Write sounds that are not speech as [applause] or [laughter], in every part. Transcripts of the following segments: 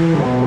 Mm-hmm.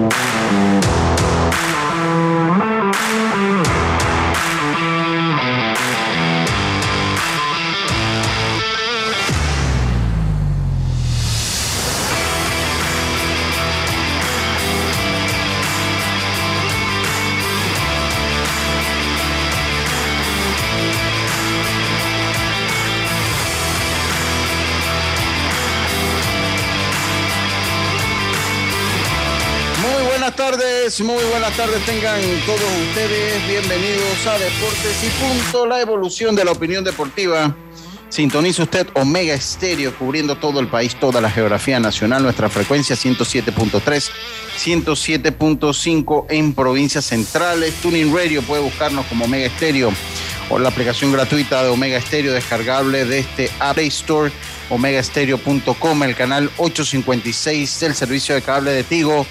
Muy buenas tardes tengan todos ustedes. Bienvenidos a Deportes y Punto, la evolución de la opinión deportiva. Sintoniza usted Omega Estéreo, cubriendo todo el país, toda la geografía nacional. Nuestra frecuencia 107.3, 107.5 en provincias centrales. Tuning Radio puede buscarnos como Omega Estéreo o la aplicación gratuita de Omega Estéreo descargable de este Play Store, omegaestereo.com, el canal 856 del servicio de cable de Tigo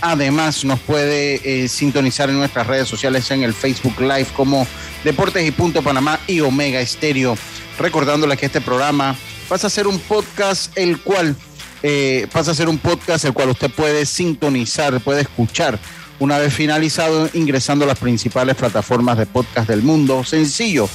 Además, nos puede eh, sintonizar en nuestras redes sociales en el Facebook Live como Deportes y Punto Panamá y Omega Estéreo. Recordándole que este programa pasa a ser un podcast el cual eh, pasa a ser un podcast el cual usted puede sintonizar, puede escuchar una vez finalizado ingresando a las principales plataformas de podcast del mundo. Sencillo,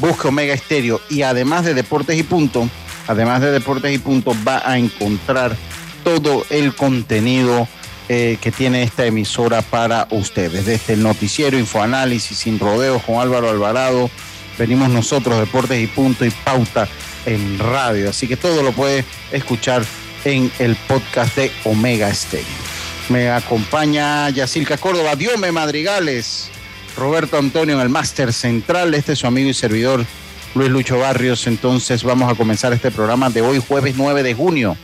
busque Omega Estéreo y además de Deportes y Punto, además de Deportes y Punto va a encontrar todo el contenido eh, que tiene esta emisora para ustedes. Desde el noticiero, infoanálisis, sin rodeos con Álvaro Alvarado, venimos nosotros, Deportes y Punto y Pauta en radio. Así que todo lo puede escuchar en el podcast de Omega Stereo. Me acompaña Yacilca Córdoba, Diome Madrigales, Roberto Antonio en el Máster Central. Este es su amigo y servidor Luis Lucho Barrios. Entonces vamos a comenzar este programa de hoy, jueves 9 de junio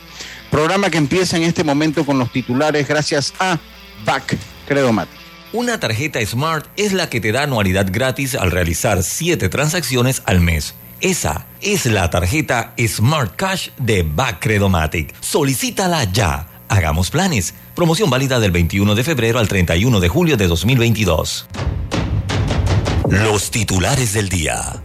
Programa que empieza en este momento con los titulares gracias a Back Credomatic. Una tarjeta Smart es la que te da anualidad gratis al realizar 7 transacciones al mes. Esa es la tarjeta Smart Cash de Credomatic. Solicítala ya. Hagamos planes. Promoción válida del 21 de febrero al 31 de julio de 2022. Los titulares del día.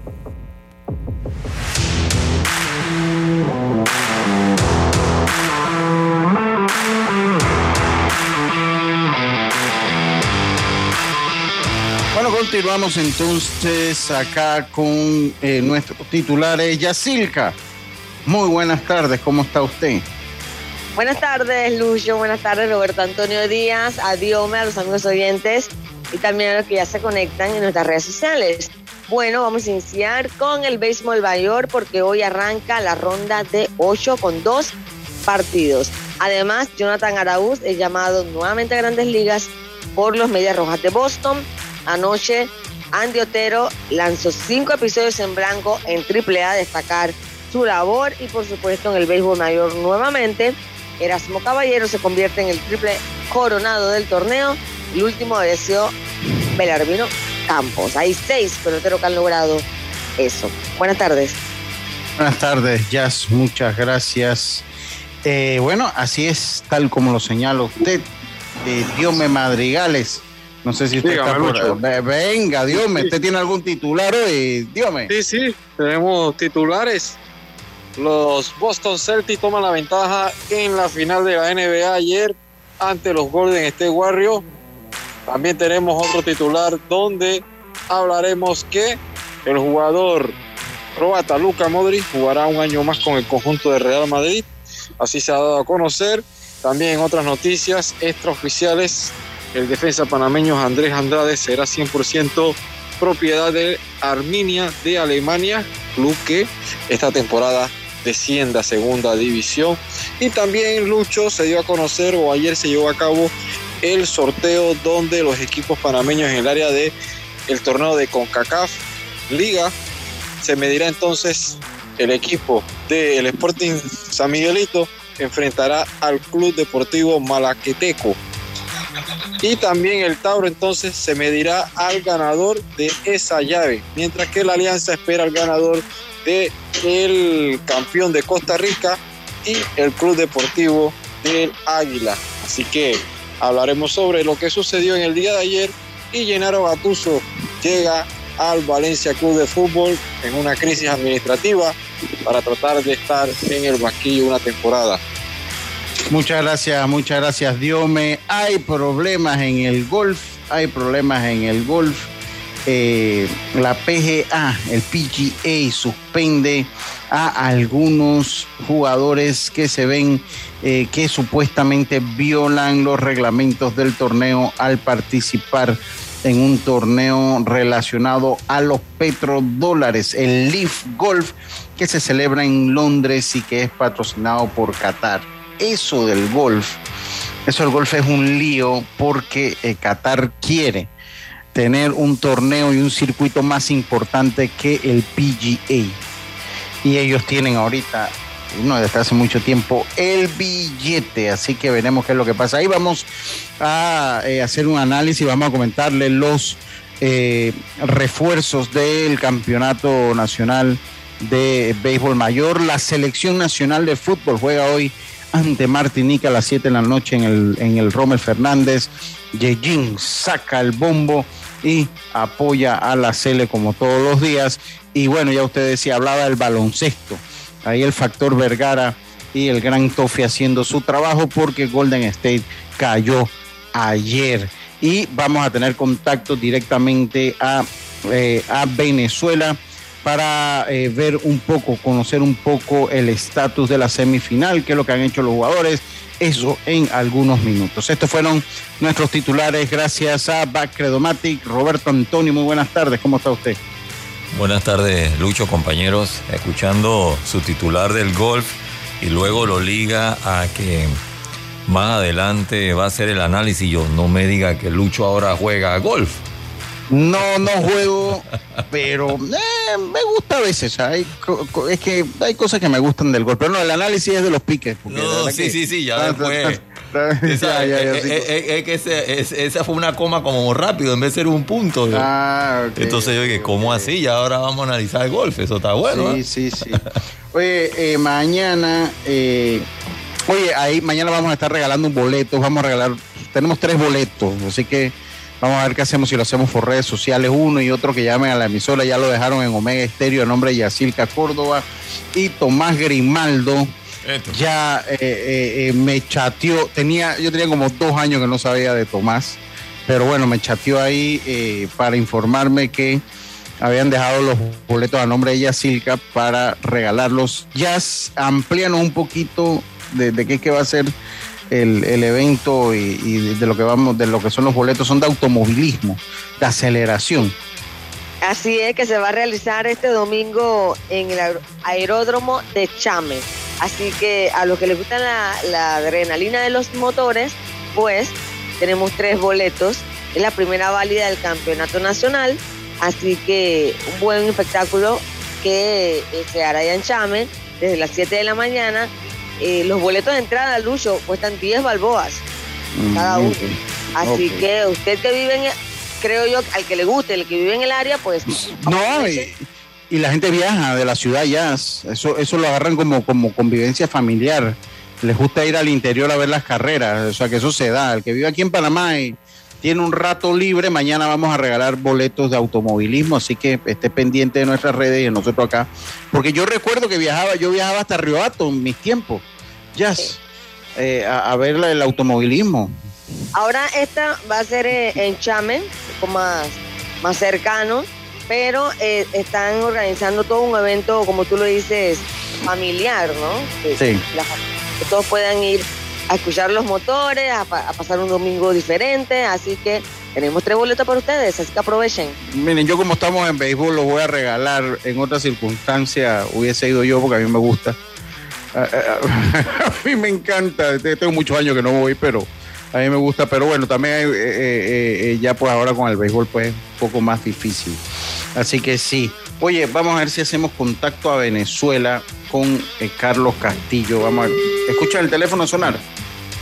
Continuamos entonces acá con eh, nuestros titulares. Yacilca, muy buenas tardes, ¿cómo está usted? Buenas tardes, Lucio. Buenas tardes, Roberto Antonio Díaz. Adiós a los amigos oyentes y también a los que ya se conectan en nuestras redes sociales. Bueno, vamos a iniciar con el béisbol mayor porque hoy arranca la ronda de 8 con dos partidos. Además, Jonathan Araúz es llamado nuevamente a grandes ligas por los Medias Rojas de Boston Anoche, Andy Otero lanzó cinco episodios en blanco en AAA, destacar su labor y por supuesto en el béisbol mayor nuevamente. Erasmo Caballero se convierte en el triple coronado del torneo. El último sido Belarmino Campos. Hay seis peloteros que han logrado eso. Buenas tardes. Buenas tardes, Jazz. Muchas gracias. Eh, bueno, así es, tal como lo señala usted. Eh, Diome Madrigales no sé si usted está por... Venga, Dios me ¿usted tiene algún titular hoy? Dígame. Sí, sí, tenemos titulares. Los Boston Celtics toman la ventaja en la final de la NBA ayer ante los Golden State Warriors. También tenemos otro titular donde hablaremos que el jugador croata Luka Modric jugará un año más con el conjunto de Real Madrid. Así se ha dado a conocer. También otras noticias extraoficiales el defensa panameño Andrés Andrade será 100% propiedad de Arminia de Alemania, club que esta temporada descienda a segunda división. Y también Lucho se dio a conocer o ayer se llevó a cabo el sorteo donde los equipos panameños en el área de torneo de CONCACAF Liga se medirá entonces el equipo del Sporting San Miguelito enfrentará al Club Deportivo Malaqueteco. Y también el Tauro entonces se medirá al ganador de esa llave, mientras que la Alianza espera al ganador de el campeón de Costa Rica y el Club Deportivo del Águila. Así que hablaremos sobre lo que sucedió en el día de ayer y Llenaro Gatuso llega al Valencia Club de Fútbol en una crisis administrativa para tratar de estar en el banquillo una temporada. Muchas gracias, muchas gracias, Diome. Hay problemas en el golf, hay problemas en el golf. Eh, la PGA, el PGA, suspende a algunos jugadores que se ven eh, que supuestamente violan los reglamentos del torneo al participar en un torneo relacionado a los petrodólares, el Leaf Golf, que se celebra en Londres y que es patrocinado por Qatar. Eso del golf, eso del golf es un lío porque eh, Qatar quiere tener un torneo y un circuito más importante que el PGA. Y ellos tienen ahorita no desde hace mucho tiempo, el billete. Así que veremos qué es lo que pasa. Ahí vamos a eh, hacer un análisis, vamos a comentarle los eh, refuerzos del campeonato nacional de béisbol mayor. La selección nacional de fútbol juega hoy ante Martinica a las 7 de la noche en el, en el Rommel Fernández. Yejin saca el bombo y apoya a la Cele como todos los días. Y bueno, ya usted decía, hablaba del baloncesto. Ahí el factor Vergara y el gran Tofi haciendo su trabajo porque Golden State cayó ayer. Y vamos a tener contacto directamente a, eh, a Venezuela para eh, ver un poco, conocer un poco el estatus de la semifinal, qué es lo que han hecho los jugadores, eso en algunos minutos. Estos fueron nuestros titulares gracias a Bacredomatic. Roberto Antonio, muy buenas tardes, ¿cómo está usted? Buenas tardes, Lucho, compañeros. Escuchando su titular del golf y luego lo liga a que más adelante va a hacer el análisis. Yo no me diga que Lucho ahora juega a golf. No, no juego, pero eh, me gusta a veces. es que hay cosas que me gustan del golf, pero no, el análisis es de los piques. No, sí, sí, sí, ya después. Es que esa fue una coma como rápido en vez de ser un punto. Ah, Entonces yo dije, ¿cómo así? Y ahora vamos a analizar el golf. Eso está bueno. Sí, ¿eh? sí, sí. Oye, eh, mañana, eh, oye, ahí mañana vamos a estar regalando un boleto. Vamos a regalar, tenemos tres boletos, así que vamos a ver qué hacemos si lo hacemos por redes sociales. Uno y otro que llamen a la emisora, ya lo dejaron en Omega Estéreo, en nombre de Yacilca Córdoba y Tomás Grimaldo ya eh, eh, eh, me chateó, tenía, yo tenía como dos años que no sabía de Tomás, pero bueno, me chateó ahí para informarme que habían dejado los boletos a nombre de Yacilca para regalarlos. Ya amplíanos un poquito de, qué es que va a ser el, evento y, de lo que vamos, de lo que son los boletos, son de automovilismo, de aceleración. Así es que se va a realizar este domingo en el aeródromo de Chame. Así que a los que les gusta la, adrenalina de los motores, pues tenemos tres boletos. Es la primera válida del campeonato nacional. Así que un buen espectáculo que eh, se hará ya en Chame desde las 7 de la mañana. Eh, los boletos de entrada, Lucho, cuestan 10 balboas cada uno. Así que usted que vive en, creo yo, al que le guste, el que vive en el área, pues... No, y la gente viaja de la ciudad ya, eso, eso lo agarran como, como convivencia familiar. Les gusta ir al interior a ver las carreras, o sea que eso se da. El que vive aquí en Panamá y tiene un rato libre, mañana vamos a regalar boletos de automovilismo, así que esté pendiente de nuestras redes y de nosotros acá. Porque yo recuerdo que viajaba, yo viajaba hasta Riohato en mis tiempos, ya, eh, a, ver el automovilismo. Ahora esta va a ser eh, en Chame, un poco más, más cercano pero eh, están organizando todo un evento, como tú lo dices, familiar, ¿no? Que, sí. que todos puedan ir a escuchar los motores, a, pasar un domingo diferente, así que tenemos tres boletos para ustedes, así que aprovechen. Miren, yo como estamos en béisbol lo voy a regalar, en otra circunstancia hubiese ido yo porque a mí me gusta. A, [laughs] mí me encanta, tengo muchos años que no voy, pero a mí me gusta, pero bueno, también eh, eh, ya pues ahora con el béisbol pues un poco más difícil. Así que sí. Oye, vamos a ver si hacemos contacto a Venezuela con eh, Carlos Castillo. Vamos a ver ¿Escucha el teléfono sonar?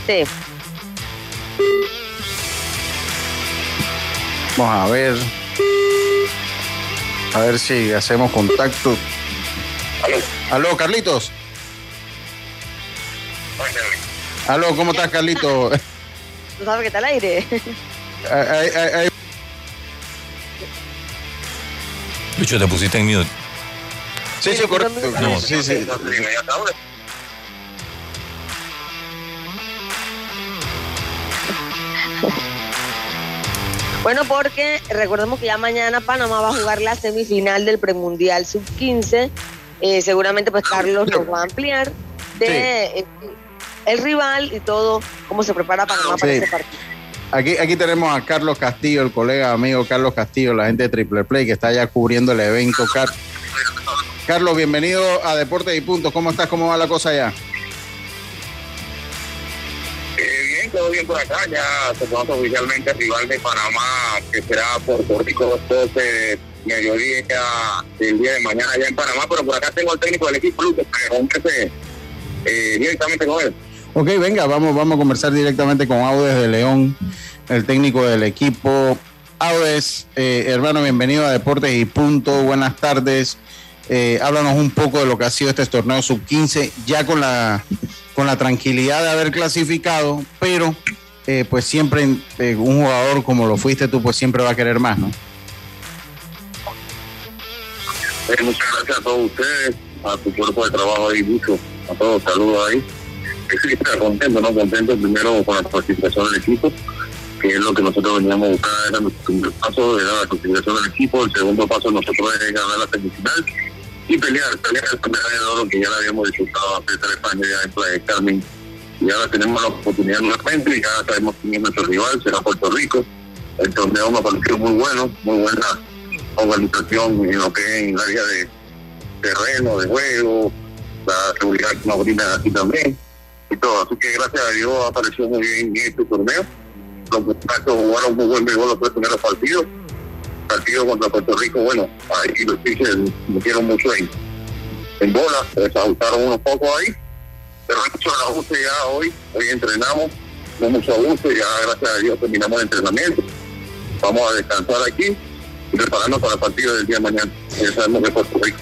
Sí. Vamos a ver. A ver si hacemos contacto. Aló. Aló, Carlitos. Aló, ¿cómo estás, Carlitos? ¿Tú sabes que está al aire? Lucho, te pusiste en mute. Sí, sí, correcto. No, sí, sí. Bueno, porque recordemos que ya mañana Panamá va a jugar la semifinal del premundial sub-15. Eh, seguramente pues Carlos nos va a ampliar de eh, el rival y todo, cómo se prepara Panamá para ese partido. Aquí, aquí tenemos a Carlos Castillo, el colega amigo Carlos Castillo, la gente de Triple Play, que está ya cubriendo el evento. Carlos, bienvenido a Deportes y Puntos. ¿Cómo estás? ¿Cómo va la cosa allá? todo bien por acá, ya se conoce oficialmente el rival de Panamá, que será Puerto Rico 12 mediodía del día de mañana allá en Panamá, pero por acá tengo al técnico del equipo, Lucas, que eh, directamente con él. Ok, venga, vamos, vamos a conversar directamente con Audes de León, el técnico del equipo. Audes, eh, hermano, bienvenido a Deportes y Punto, buenas tardes. Eh, háblanos un poco de lo que ha sido este torneo sub-15, ya con la con la tranquilidad de haber clasificado, pero eh, pues siempre eh, un jugador como lo fuiste tú, pues siempre va a querer más, ¿no? Eh, muchas gracias a todos ustedes, a tu cuerpo de trabajo ahí, mucho, a todos, saludos ahí. Sí, estoy contento, ¿no? Contento primero con la participación del equipo, que es lo que nosotros veníamos a buscar, era nuestro primer paso, era la participación del equipo, el segundo paso nosotros es ganar la semifinal y pelear, pelear esta medalla de oro que ya la habíamos disfrutado hace tres años ya en Playa Carmen. Y ahora tenemos la oportunidad nuevamente y ya sabemos quién es nuestro rival, será Puerto Rico. El torneo me ha parecido muy bueno, muy buena organización en lo que es en el área de terreno, de juego, la seguridad que nos brinda aquí también y todo. Así que gracias a Dios ha aparecido muy bien en este torneo. Los muchachos jugaron muy buen béisbol los tres primeros partidos partido contra Puerto Rico, bueno, ahí los pitchers metieron mucho en, en bola, se ajustaron unos pocos ahí, pero mucho ajuste ya hoy, hoy entrenamos, no mucho ajuste, ya gracias a Dios terminamos el entrenamiento, vamos a descansar aquí y prepararnos para el partido del día de mañana, ya sabemos que Puerto Rico.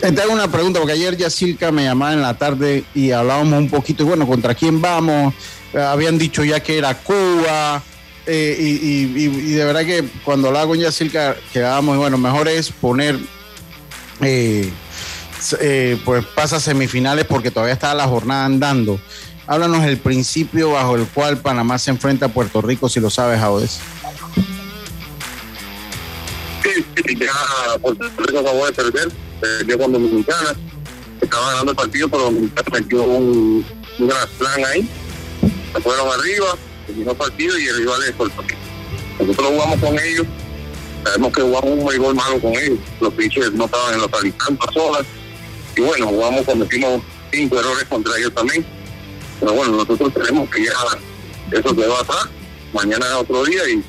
Te hago una pregunta, porque ayer ya Silca me llamaba en la tarde y hablábamos un poquito, y bueno, ¿contra quién vamos? habían dicho ya que era Cuba, eh, y, de verdad que cuando hablaba con Yacirca quedábamos, bueno, mejor es poner, eh, eh, pues pasa semifinales porque todavía está la jornada andando. Háblanos el principio bajo el cual Panamá se enfrenta a Puerto Rico, si lo sabes, Audes. Sí, sí, ya Puerto Rico acabó de perder, yo con Dominicana, estaba ganando el partido, pero Dominicana metió un, un gran plan ahí, se fueron arriba, el partido y el rival es. Nosotros jugamos con ellos, sabemos que jugamos un béisbol malo con ellos, los pitchers no estaban en los tantas solas, y bueno, jugamos, cometimos cinco errores contra ellos también, pero bueno, nosotros tenemos que ya eso quedó atrás, mañana es otro día y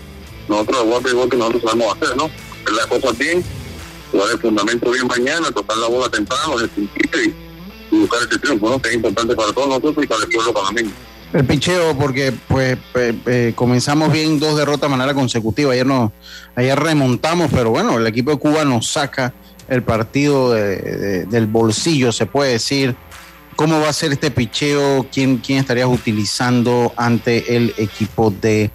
nosotros jugamos béisbol que nosotros sabemos hacer, ¿no? Hacer las cosas bien, jugar el fundamento bien mañana, tocar la bola temprano, el y, buscar este triunfo, ¿no? Que es importante para todos nosotros y para el pueblo panameño. El picheo, porque pues eh, eh, comenzamos bien dos derrotas de manera consecutiva. Ayer no, ayer remontamos, pero bueno, el equipo de Cuba nos saca el partido del bolsillo, se puede decir. ¿Cómo va a ser este picheo? ¿Quién, quién estarías utilizando ante el equipo de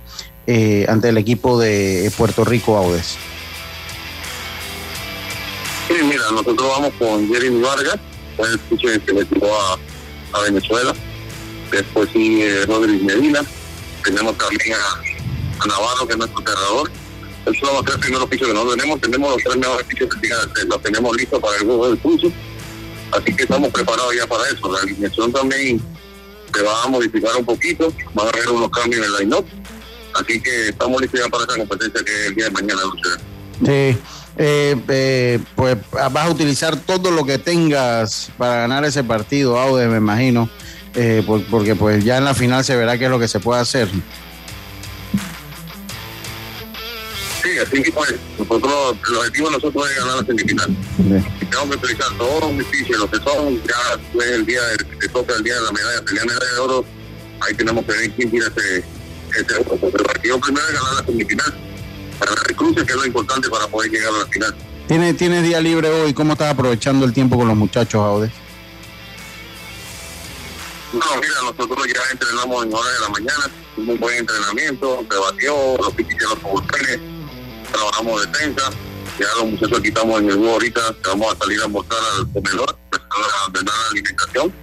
eh, ante el equipo de Puerto Rico Audes? Mira, nosotros vamos con Jeremy Vargas, el picheo que le tiró a Venezuela después sigue Rodríguez Medina, tenemos también a, Navarro, que es nuestro cerrador. Esos son los tres primeros pisos que nosotros tenemos, tenemos los tres mejores pisos que los tenemos listos para el juego del curso, así que estamos preparados ya para eso. La alineación también se va a modificar un poquito, va a haber unos cambios en el line-up, así que estamos listos ya para esa competencia que el día de mañana. Sí. Eh, eh, pues vas a utilizar todo lo que tengas para ganar ese partido, Aude, me imagino. Eh, porque pues ya en la final se verá qué es lo que se puede hacer. Sí, así que pues, nosotros, el objetivo de nosotros es ganar la semifinal. Y tengo que utilizar todos mis fichas, lo que son, ya pues, el día de, que toca el día de la medalla, pelear medalla de oro, ahí tenemos que ver quién tiene ese, ese oro. Porque el partido primero es ganar la semifinal. Para la recruce, que es lo importante para poder llegar a la final. ¿Tienes, ¿Tienes día libre hoy? ¿Cómo estás aprovechando el tiempo con los muchachos, Aude? No, mira, nosotros ya entrenamos en horas de la mañana, un buen entrenamiento, se batió, los pichicheros por trenes, trabajamos defensa, ya los muchachos quitamos en el búho ahorita, vamos a salir a mostrar al comedor, a ordenar la alimentación,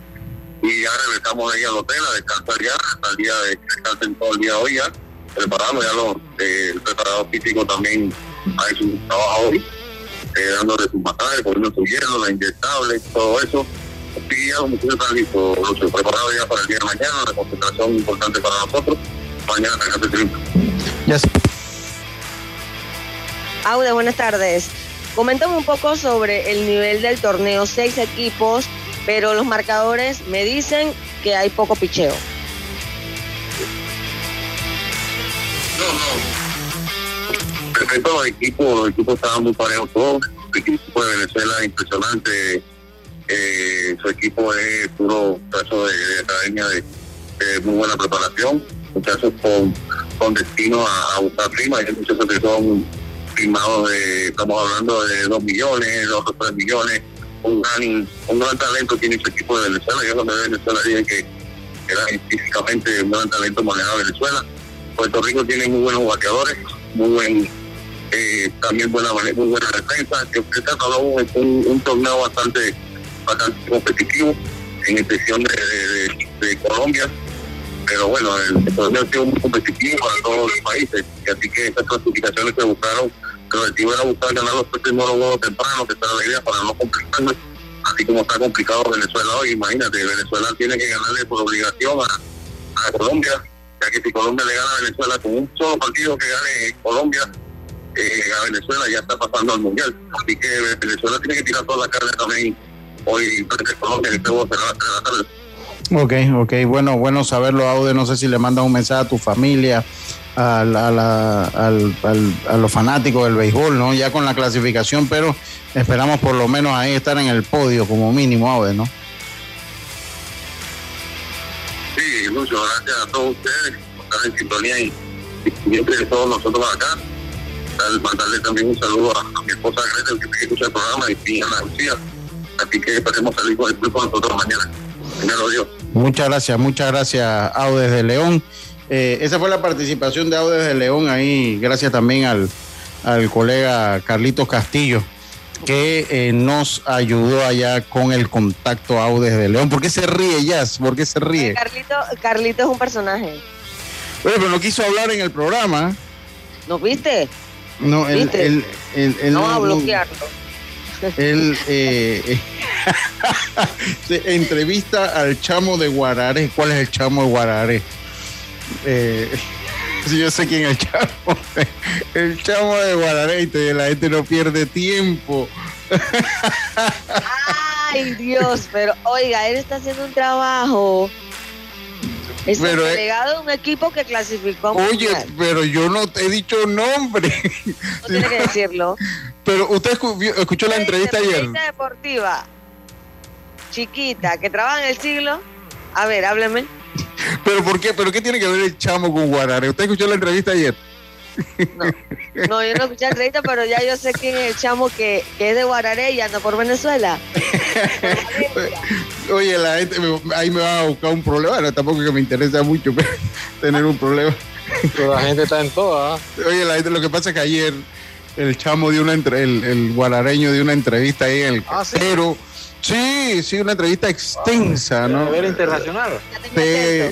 y ya regresamos ahí al hotel a descansar ya, hasta día de descansen todo el día hoy ya, preparando ya los, eh, el preparador físico también ha hecho un trabajo hoy, eh, dándole sus masajes, poniendo su hielo, la inyectable, todo eso. Sí, ya los muchachos están listos, los preparados ya para el día de mañana, la concentración importante para nosotros. Mañana tenemos el triunfo. Ya sé. Aude, buenas tardes. Coméntame un poco sobre el nivel del torneo. Seis equipos, pero los marcadores me dicen que hay poco picheo. No, no. Respecto a los equipos, los equipos estaban muy parejos todos. El equipo de Venezuela es impresionante. Eh, su equipo es puro caso de, de academia de, muy buena preparación. Muchachos con, con destino a, a buscar prima. Hay muchachos que son firmados de, estamos hablando de 2 millones, 2 o 3 millones. Un gran, un gran talento tiene su equipo de Venezuela. Yo cuando de Venezuela dije que era físicamente un gran talento manejado Venezuela. Puerto Rico tiene muy buenos bateadores, muy buen, eh, también buena, buena defensa. Que se un, un, un torneo bastante, bastante competitivo, en excepción de, Colombia. Pero bueno, el, torneo ha sido muy competitivo para todos los países. Así que estas clasificaciones se buscaron, el objetivo era buscar ganar los primeros juegos tempranos, que está la idea para no complicarnos. Así como está complicado Venezuela hoy, imagínate, Venezuela tiene que ganarle por obligación a, a Colombia ya que si Colombia le gana a Venezuela con un solo partido que gane Colombia eh, a Venezuela ya está pasando al mundial así que Venezuela tiene que tirar toda la carne también hoy frente a Colombia a la Ok, ok, bueno, bueno saberlo, Aude. No sé si le mandas un mensaje a tu familia, a, la- a la- al- al- a los fanáticos del béisbol, ¿no? Ya con la clasificación, pero esperamos por lo menos ahí estar en el podio como mínimo, Aude, ¿no? Sí, Lucho, gracias a todos ustedes por estar en sintonía y, siempre de todos nosotros acá. Dar- Mandarle también un saludo a, a mi esposa Greta, que escucha el programa, y a Ana Lucía. Así que club con nosotros mañana. Primero Dios. Muchas gracias, muchas gracias, Audes de León. Eh, esa fue la participación de Audes de León ahí, gracias también al, al colega Carlitos Castillo, que eh, nos ayudó allá con el contacto Audes de León. ¿Por qué se ríe, Jazz? ¿Por qué se ríe? Carlito, Carlito es un personaje. Pero no quiso hablar en el programa. ¿No viste? No, él, ¿Viste? él, él- él Vamos no- a no- bloquearlo. Él eh, [laughs] entrevista al chamo de Guararé. ¿Cuál es el chamo de Guararé? Eh, [laughs] yo sé quién es el chamo. [laughs] El chamo de Guararé. La gente no pierde tiempo. Ay, Dios, pero oiga, él está haciendo un trabajo. Es Pero, el eh, delegado de un equipo que clasificó. Oye, mundial. pero yo no te he dicho nombre. no tiene que decirlo. [laughs] Pero usted escuchó la entrevista ayer. periodista deportiva chiquita que trabaja en el siglo. A ver, hábleme. Pero ¿por qué? ¿Pero qué tiene que ver el chamo con Guararé? ¿Usted escuchó la entrevista ayer? No, yo no escuché la entrevista, pero ya yo sé quién es el chamo que, que es de Guararé y anda por Venezuela. Por. [laughs] Oye, la gente me- ahí me va a buscar un problema. Bueno, tampoco es que me interesa mucho pero [laughs] tener un problema. Pero la gente está en todas. Oye, la gente, lo que pasa es que ayer el chamo dio una entre, el, el guarareño dio una entrevista ahí en el Ah, ¿sí? pero sí, sí, una entrevista extensa, ¿no? A nivel internacional. Tenía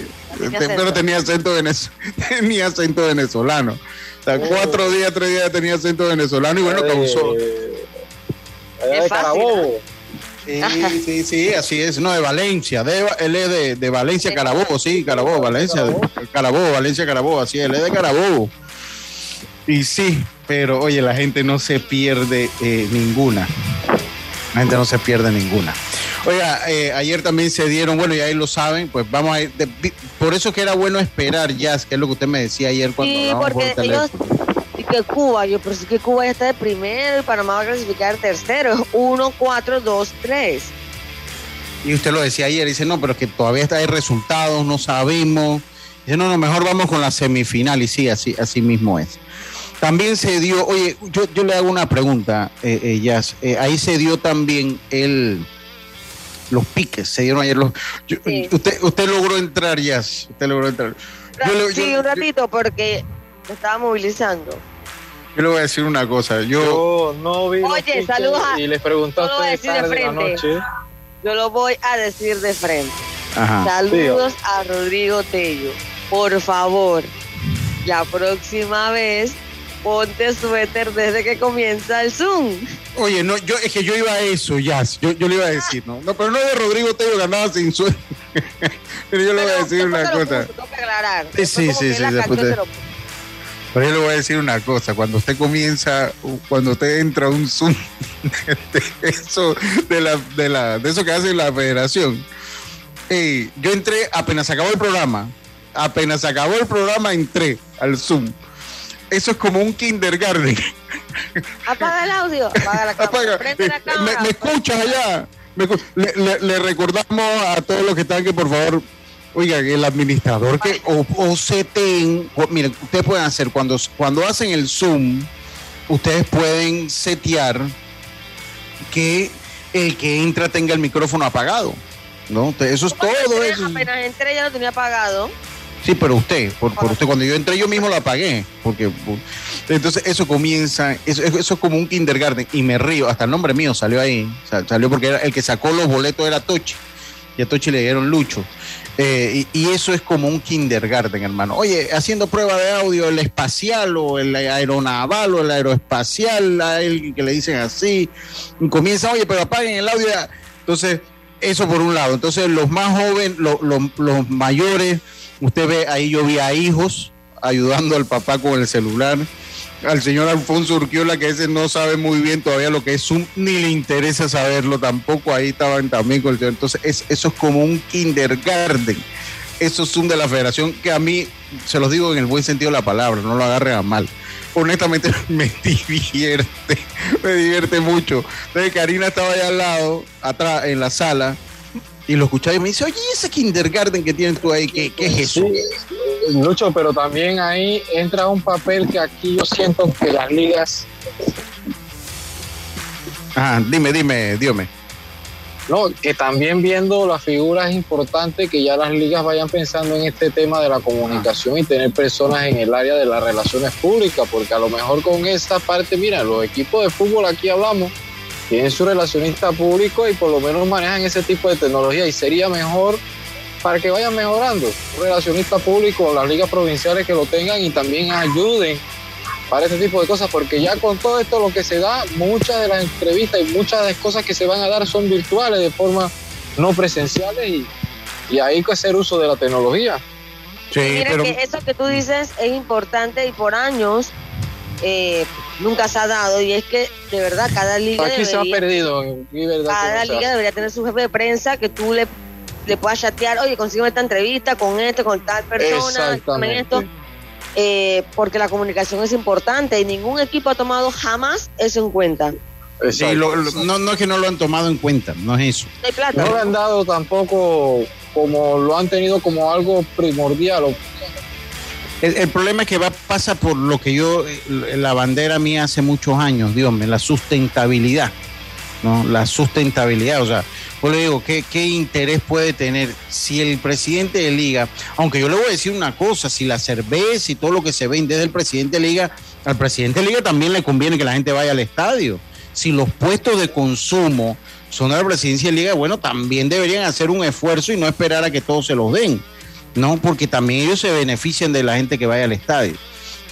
te- pero tenía acento venez- [laughs] tenía acento venezolano. O sea, cuatro días, tres días tenía acento venezolano y bueno, causó. Eh, Es de fácil, Carabobo. Sí, sí, sí, así es. No, de Valencia. De, él es de, de Valencia, Carabobo, sí, Carabobo, Valencia. Carabobo, Valencia, Carabobo, así es. Él es de Carabobo. Y sí, pero oye, la gente no se pierde eh, ninguna. La gente no se pierde ninguna. Oiga, eh, ayer también se dieron, bueno, y ahí lo saben, pues vamos a ir. de- por eso que era bueno esperar, Jazz, que es lo que usted me decía ayer cuando Sí, hablábamos por porque teléfono. ellos, que Cuba, yo, pero que Cuba ya está de primero y Panamá va a clasificar tercero. 1, 4, 2, 3. Y usted lo decía ayer, dice, no, pero es que todavía está hay resultados, no sabemos. Dice, no, no, mejor vamos con la semifinal. Y sí, así, así mismo es. También se dio, oye, yo, yo le hago una pregunta, eh, eh, Jazz. Eh, ahí se dio también el los piques, se dieron ayer los. yo- Sí. usted, usted logró entrar, Jazz. Usted logró entrar. Yo sí, yo- un ratito porque me estaba movilizando. Yo le voy a decir una cosa. Yo, Yo no vi. Oye, saludos a- Y les preguntaste a decir de la frente. noche. Yo lo voy a decir de frente. ajá. Saludos a Rodrigo Tello. Por favor, la próxima vez ponte suéter desde que comienza el Zoom. Oye, no, yo es que yo iba a eso, Jazz. Yo, yo le iba a decir, ¿no? No, pero no de Rodrigo Tello ganaba sin sueldo. [laughs] pero yo le voy a decir una cosa. puso, tengo que aclarar. Sí, sí, sí, sí, Pero yo le voy a decir una cosa, cuando usted comienza, cuando usted entra a un Zoom de eso, de, la, de, la, de eso que hace la federación, yo entré, apenas acabó el programa, apenas acabó el programa, entré al Zoom. Eso es como un kindergarten. Apaga el audio, apaga la cámara, Apaga. prende la cámara. ¿Me, me escuchas allá? Le, le- le recordamos a todos los que están que por favor, oiga, que el administrador que o, o seten, o- miren, ustedes pueden hacer cuando, cuando hacen el Zoom, ustedes pueden setear que el que entra tenga el micrófono apagado. ¿No? Entonces, Eso es todo entré, eso. Apenas entré ya lo tenía apagado. Sí, pero usted, por, por usted, cuando yo entré yo mismo lo apagué, porque por- entonces eso comienza, eso, eso es como un kindergarten, y me río, hasta el nombre mío salió ahí, sa- salió porque era, el que sacó los boletos era Tochi, y a Tochi le dieron Lucho, Eh, y, y eso es como un kindergarten, hermano. Oye, haciendo prueba de audio, el espacial o el aeronaval o el aeroespacial, a él que le dicen así, y comienza, oye, pero apaguen el audio. Entonces, eso por un lado. Entonces, los más jóvenes, lo- lo- los mayores, usted ve, ahí yo vi a hijos ayudando al papá con el celular. Al señor Alfonso Urquiola, que ese no sabe muy bien todavía lo que es Zoom, ni le interesa saberlo tampoco. Ahí estaban también con el señor. Entonces, es- eso es como un kindergarten. Eso es Zoom de la federación, que a mí, se los digo en el buen sentido de la palabra, no lo agarren a mal. Honestamente, [laughs] me divierte, me divierte mucho. Entonces, Karina estaba allá al lado, atrás, en la sala, y lo escuchaba y me dice, oye, ¿y ese kindergarten que tienes tú ahí, ¿qué, qué es eso? Lucho, pero también ahí entra un papel que aquí yo siento que las ligas, Ajá, dime, dime, dígame. no, que también viendo las figuras es importante que ya las ligas vayan pensando en este tema de la comunicación y tener personas en el área de las relaciones públicas, porque a lo mejor con esta parte, mira, los equipos de fútbol aquí hablamos, tienen su relacionista público y por lo menos manejan ese tipo de tecnología y sería mejor para que vayan mejorando. Un relacionista público, las ligas provinciales que lo tengan y también ayuden para este tipo de cosas, porque ya con todo esto lo que se da, muchas de las entrevistas y muchas de las cosas que se van a dar son virtuales de forma no presenciales y, y hay que hacer uso de la tecnología. Sí, Mira pero que eso que tú dices es importante y por años eh, nunca se ha dado y es que de verdad cada liga Aquí se ha debería, perdido, verdad cada liga debería tener su jefe de prensa que tú le, le puedas chatear, oye, consígueme esta entrevista con este, con tal persona, dame esto, eh, porque la comunicación es importante y ningún equipo ha tomado jamás eso en cuenta. No sí, lo- lo- no, no es que no lo han tomado en cuenta, no es eso. hay plata. No le han dado tampoco como lo han tenido como algo primordial. El, el problema es que va pasa por lo que yo, eh, la bandera mía hace muchos años, Dios mío, la sustentabilidad, ¿no? La sustentabilidad, o sea, pues le digo, ¿qué, ¿qué interés puede tener si el presidente de liga, aunque yo le voy a decir una cosa, si la cerveza y todo lo que se vende desde el presidente de liga, al presidente de liga también le conviene que la gente vaya al estadio. Si los puestos de consumo son de la presidencia de liga, bueno, también deberían hacer un esfuerzo y no esperar a que todos se los den. No, porque también ellos se benefician de la gente que vaya al estadio.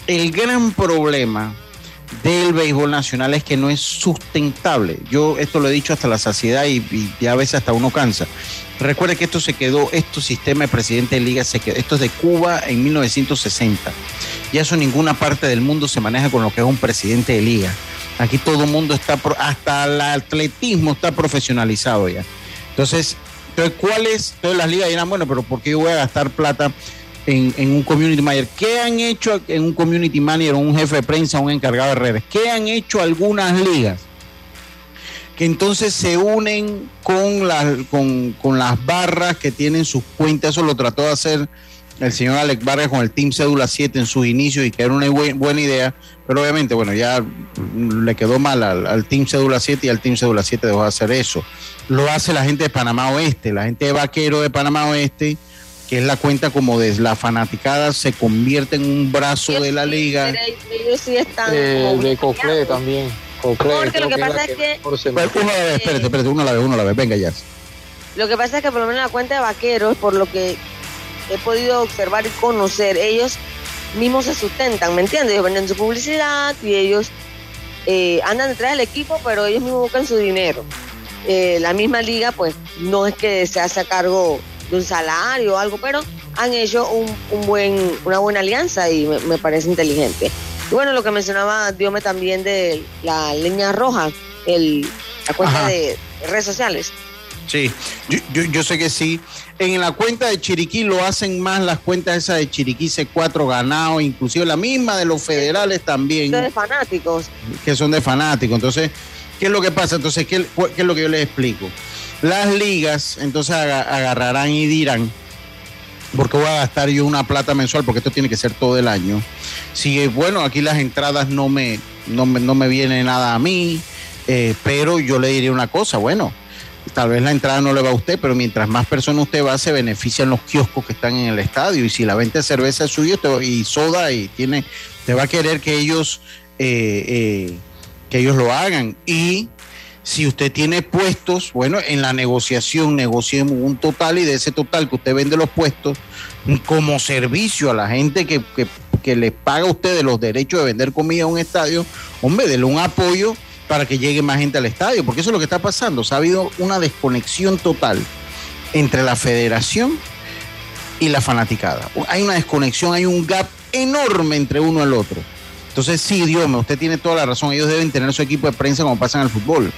El gran problema del béisbol nacional es que no es sustentable. Yo esto lo he dicho hasta la saciedad y, y ya a veces hasta uno cansa. Recuerde que esto se quedó, estos sistema de presidente de liga se quedó, esto es de Cuba en 1960. Y eso en ninguna parte del mundo se maneja con lo que es un presidente de liga. Aquí todo el mundo está, hasta el atletismo está profesionalizado ya. Entonces, entonces, ¿cuál es? Entonces las ligas dirán, bueno, pero ¿por qué yo voy a gastar plata en, un community manager. ¿Qué han hecho en un community manager, un jefe de prensa, un encargado de redes? ¿Qué han hecho algunas ligas? Que entonces se unen con las, con, con las barras que tienen sus cuentas. Eso lo trató de hacer el señor Alex Vargas con el Team Cédula 7 en sus inicios y que era una buena idea, pero obviamente, bueno, ya le quedó mal al, Team Cédula 7 y al Team Cédula 7 dejó de hacer eso. Lo hace la gente de Panamá Oeste, la gente de Vaquero de Panamá Oeste, que es la cuenta como de la fanaticada, se convierte en un brazo de la liga. Ellos sí están. Eh, de Coclé también. Porque lo que pasa es que. Uno la vez, espérate, espérate, uno la vez, uno la vez, venga ya. Lo que pasa es que por lo menos la cuenta de vaqueros, por lo que he podido observar y conocer, ellos mismos se sustentan, ¿me entiendes? Ellos venden su publicidad y ellos eh, andan detrás del equipo, pero ellos mismos buscan su dinero. Eh, la misma liga, pues, no es que se hace a cargo de un salario o algo, pero han hecho un, buen, una buena alianza y me, parece inteligente. Y bueno, lo que mencionaba Diome también de la leña roja, el, la cuenta de redes sociales. Sí, yo, yo, sé que sí. En la cuenta de Chiriquí lo hacen más las cuentas esas de Chiriquí C4 ganado, inclusive la misma de los federales también. de fanáticos. Que son de fanáticos. Entonces, ¿qué es lo que pasa? Entonces, ¿qué, es lo que yo les explico? Las ligas, entonces agarrarán y dirán, porque voy a gastar yo una plata mensual, porque esto tiene que ser todo el año. Si, bueno, aquí las entradas no me, no me, no me viene nada a mí, eh, pero yo le diría una cosa, bueno, tal vez la entrada no le va a usted, pero mientras más personas usted va, se benefician los kioscos que están en el estadio. Y si la venta de cerveza es suyo y soda y tiene, te va a querer que ellos, eh, eh, que ellos lo hagan. Y si usted tiene puestos, bueno, en la negociación negociemos un total y de ese total que usted vende los puestos como servicio a la gente que, que, que le paga a usted de los derechos de vender comida a un estadio, hombre, dele un apoyo para que llegue más gente al estadio, porque eso es lo que está pasando. ha habido una desconexión total entre la federación y la fanaticada. Hay una desconexión, hay un gap enorme entre uno el otro. Entonces, sí, Dios mío, usted tiene toda la razón. Ellos deben tener su equipo de prensa como pasa en el fútbol.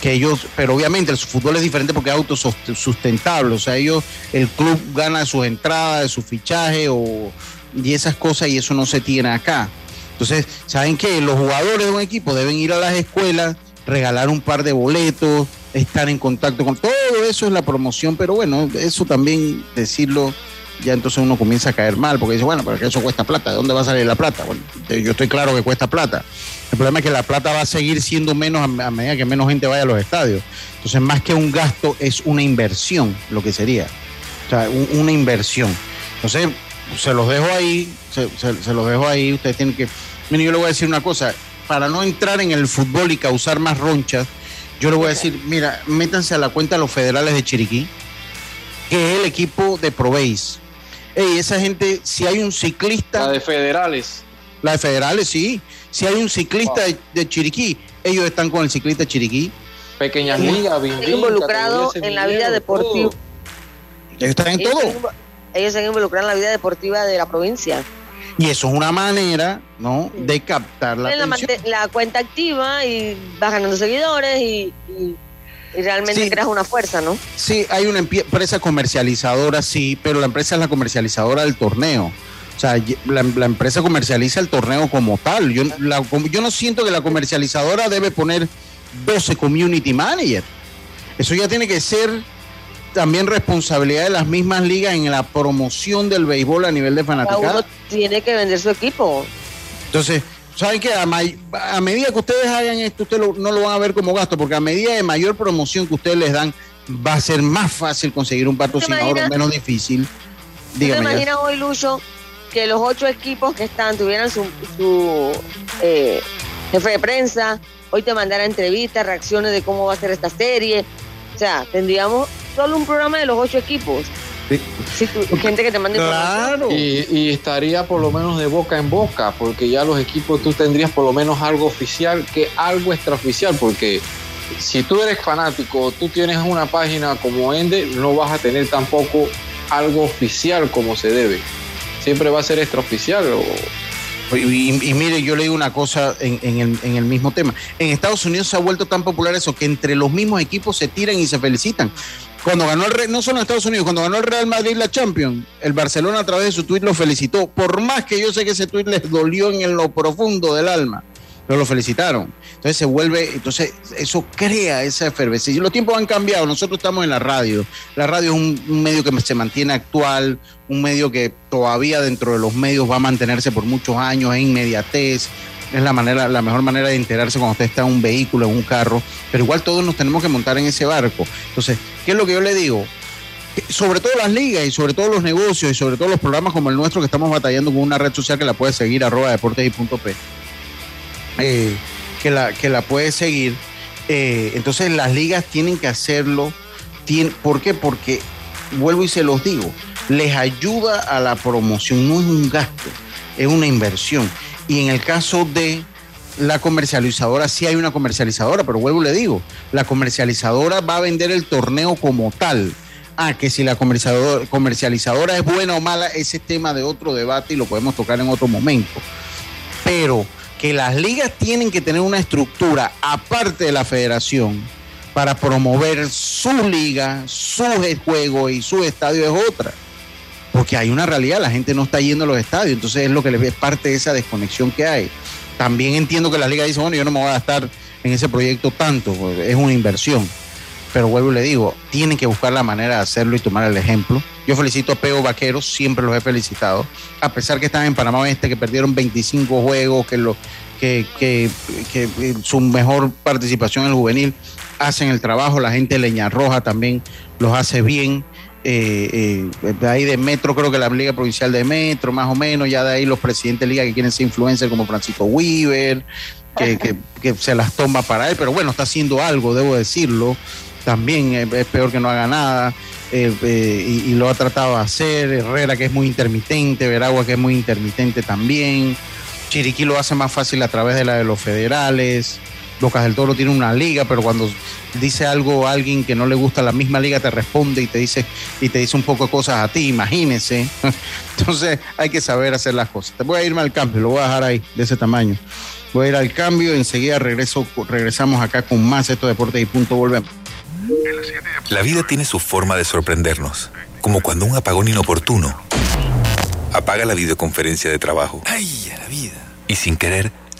Que ellos, pero obviamente el fútbol es diferente porque es autosustentable. O sea, ellos, el club gana sus entradas, su fichaje o, y esas cosas, y eso no se tiene acá. Entonces, ¿saben qué? Los jugadores de un equipo deben ir a las escuelas, regalar un par de boletos, estar en contacto con todo eso es la promoción, pero bueno, eso también decirlo ya entonces uno comienza a caer mal porque dice, bueno, pero que eso cuesta plata, ¿de dónde va a salir la plata? Bueno, yo estoy claro que cuesta plata. El problema es que la plata va a seguir siendo menos a medida que menos gente vaya a los estadios. Entonces, más que un gasto, es una inversión, lo que sería. O sea, una inversión. Entonces, se los dejo ahí, se, los dejo ahí, ustedes tienen que Mire, yo le voy a decir una cosa, para no entrar en el fútbol y causar más ronchas, yo le voy a decir, mira, métanse a la cuenta de los federales de Chiriquí, que es el equipo de Proveis. Ey, esa gente, si hay un ciclista... La de federales. La de federales, sí. Si hay un ciclista de, Chiriquí, ellos están con el ciclista de Chiriquí. Pequeñas ligas, Están involucrados en la vida deportiva. Ellos están en todo. ellos se han involucrado en la vida deportiva de la provincia. Y eso es una manera, ¿no? De captar la atención. La, cuenta activa y vas ganando seguidores y, realmente creas una fuerza, ¿no? Sí, hay una empresa comercializadora, sí, pero la empresa es la comercializadora del torneo. O sea, la, empresa comercializa el torneo como tal. Yo, yo no siento que la comercializadora debe poner 12 community managers. Eso ya tiene que ser también responsabilidad de las mismas ligas en la promoción del béisbol a nivel de fanaticada. Uno tiene que vender su equipo. Entonces, ¿saben qué? A, medida que ustedes hagan esto, ustedes no lo van a ver como gasto, porque a medida de mayor promoción que ustedes les dan, va a ser más fácil conseguir un patrocinador o menos difícil. Dígame. ¿Te imaginas hoy, Lucho, que los ocho equipos que están tuvieran su, eh, jefe de prensa, hoy te mandara entrevistas, reacciones de cómo va a ser esta serie? O sea, tendríamos solo un programa de los ocho equipos. Sí. gente que te mande claro. Y, y, estaría por lo menos de boca en boca, porque ya los equipos tú tendrías por lo menos algo oficial que algo extraoficial, porque si tú eres fanático, tú tienes una página como Ende, no vas a tener tampoco algo oficial como se debe. Siempre va a ser extraoficial o y, mire, yo le digo una cosa en, el, mismo tema. En Estados Unidos se ha vuelto tan popular eso que entre los mismos equipos se tiran y se felicitan. Cuando ganó el no solo en Estados Unidos, cuando ganó el Real Madrid la Champions, el Barcelona a través de su tuit lo felicitó. Por más que yo sé que ese tuit les dolió en lo profundo del alma, pero lo felicitaron. Entonces se vuelve, entonces eso crea esa efervescencia. Los tiempos han cambiado, nosotros estamos en la radio. La radio es un, medio que se mantiene actual, un medio que todavía dentro de los medios va a mantenerse por muchos años, en inmediatez, es la manera, la mejor manera de enterarse cuando usted está en un vehículo, en un carro, pero igual todos nos tenemos que montar en ese barco. Entonces, ¿qué es lo que yo le digo? Sobre todo las ligas y sobre todo los negocios y sobre todo los programas como el nuestro que estamos batallando con una red social que la puede seguir, arroba deportes y punto P, eh, que, la, que la puede seguir. Eh, entonces las ligas tienen que hacerlo. ¿Por qué? Porque, vuelvo y se los digo, les ayuda a la promoción, no es un gasto, es una inversión. Y en el caso de la comercializadora, sí hay una comercializadora, pero vuelvo y le digo, la comercializadora va a vender el torneo como tal. Ah, que si la comercializadora, es buena o mala, ese es tema de otro debate y lo podemos tocar en otro momento. Pero que las ligas tienen que tener una estructura aparte de la federación para promover su liga, su juego y su estadio es otra porque hay una realidad, la gente no está yendo a los estadios, entonces es lo que les es parte de esa desconexión que hay. También entiendo que la liga dice, bueno, yo no me voy a gastar en ese proyecto tanto, pues, es una inversión. Pero vuelvo y le digo, tienen que buscar la manera de hacerlo y tomar el ejemplo. Yo felicito a Peo Vaqueros, siempre los he felicitado. A pesar que están en Panamá Oeste, que perdieron 25 juegos, que, lo, que, que, que su mejor participación en el juvenil hacen el trabajo. La gente de Leña Roja también los hace bien eh, eh, de ahí de Metro, creo que la Liga Provincial de Metro, más o menos, ya de ahí los presidentes de liga que quieren ser influencers como Francisco Weaver, que, [laughs] se las toma para él, pero bueno, está haciendo algo, debo decirlo. También es, peor que no haga nada. Eh, eh, y, lo ha tratado de hacer. Herrera, que es muy intermitente. Veragua, que es muy intermitente también. Chiriquí lo hace más fácil a través de la de los federales. Bocas del Toro tiene una liga, pero cuando dice algo a alguien que no le gusta la misma liga, te responde y te dice, y te dice un poco de cosas a ti, imagínese. [laughs] Entonces hay que saber hacer las cosas. Te voy a irme al cambio, lo voy a dejar ahí, de ese tamaño. Voy a ir al cambio, enseguida regreso, regresamos acá con más estos deportes y punto, volvemos. La vida tiene su forma de sorprendernos, como cuando un apagón inoportuno apaga la videoconferencia de trabajo. ¡Ay, a la vida! Y sin querer,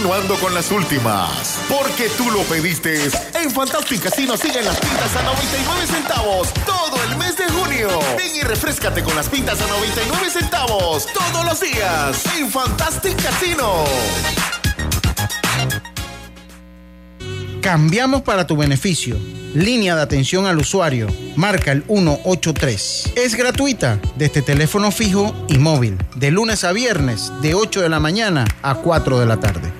Continuando con las últimas, porque tú lo pediste. En Fantastic Casino siguen las pintas a 99 centavos todo el mes de junio. Ven y refrescate con las pintas a 99 centavos todos los días en Fantastic Casino. Cambiamos para tu beneficio. Línea de atención al usuario. Marca el 183. Es gratuita desde teléfono fijo y móvil. De lunes a viernes, de 8 de la mañana a 4 de la tarde.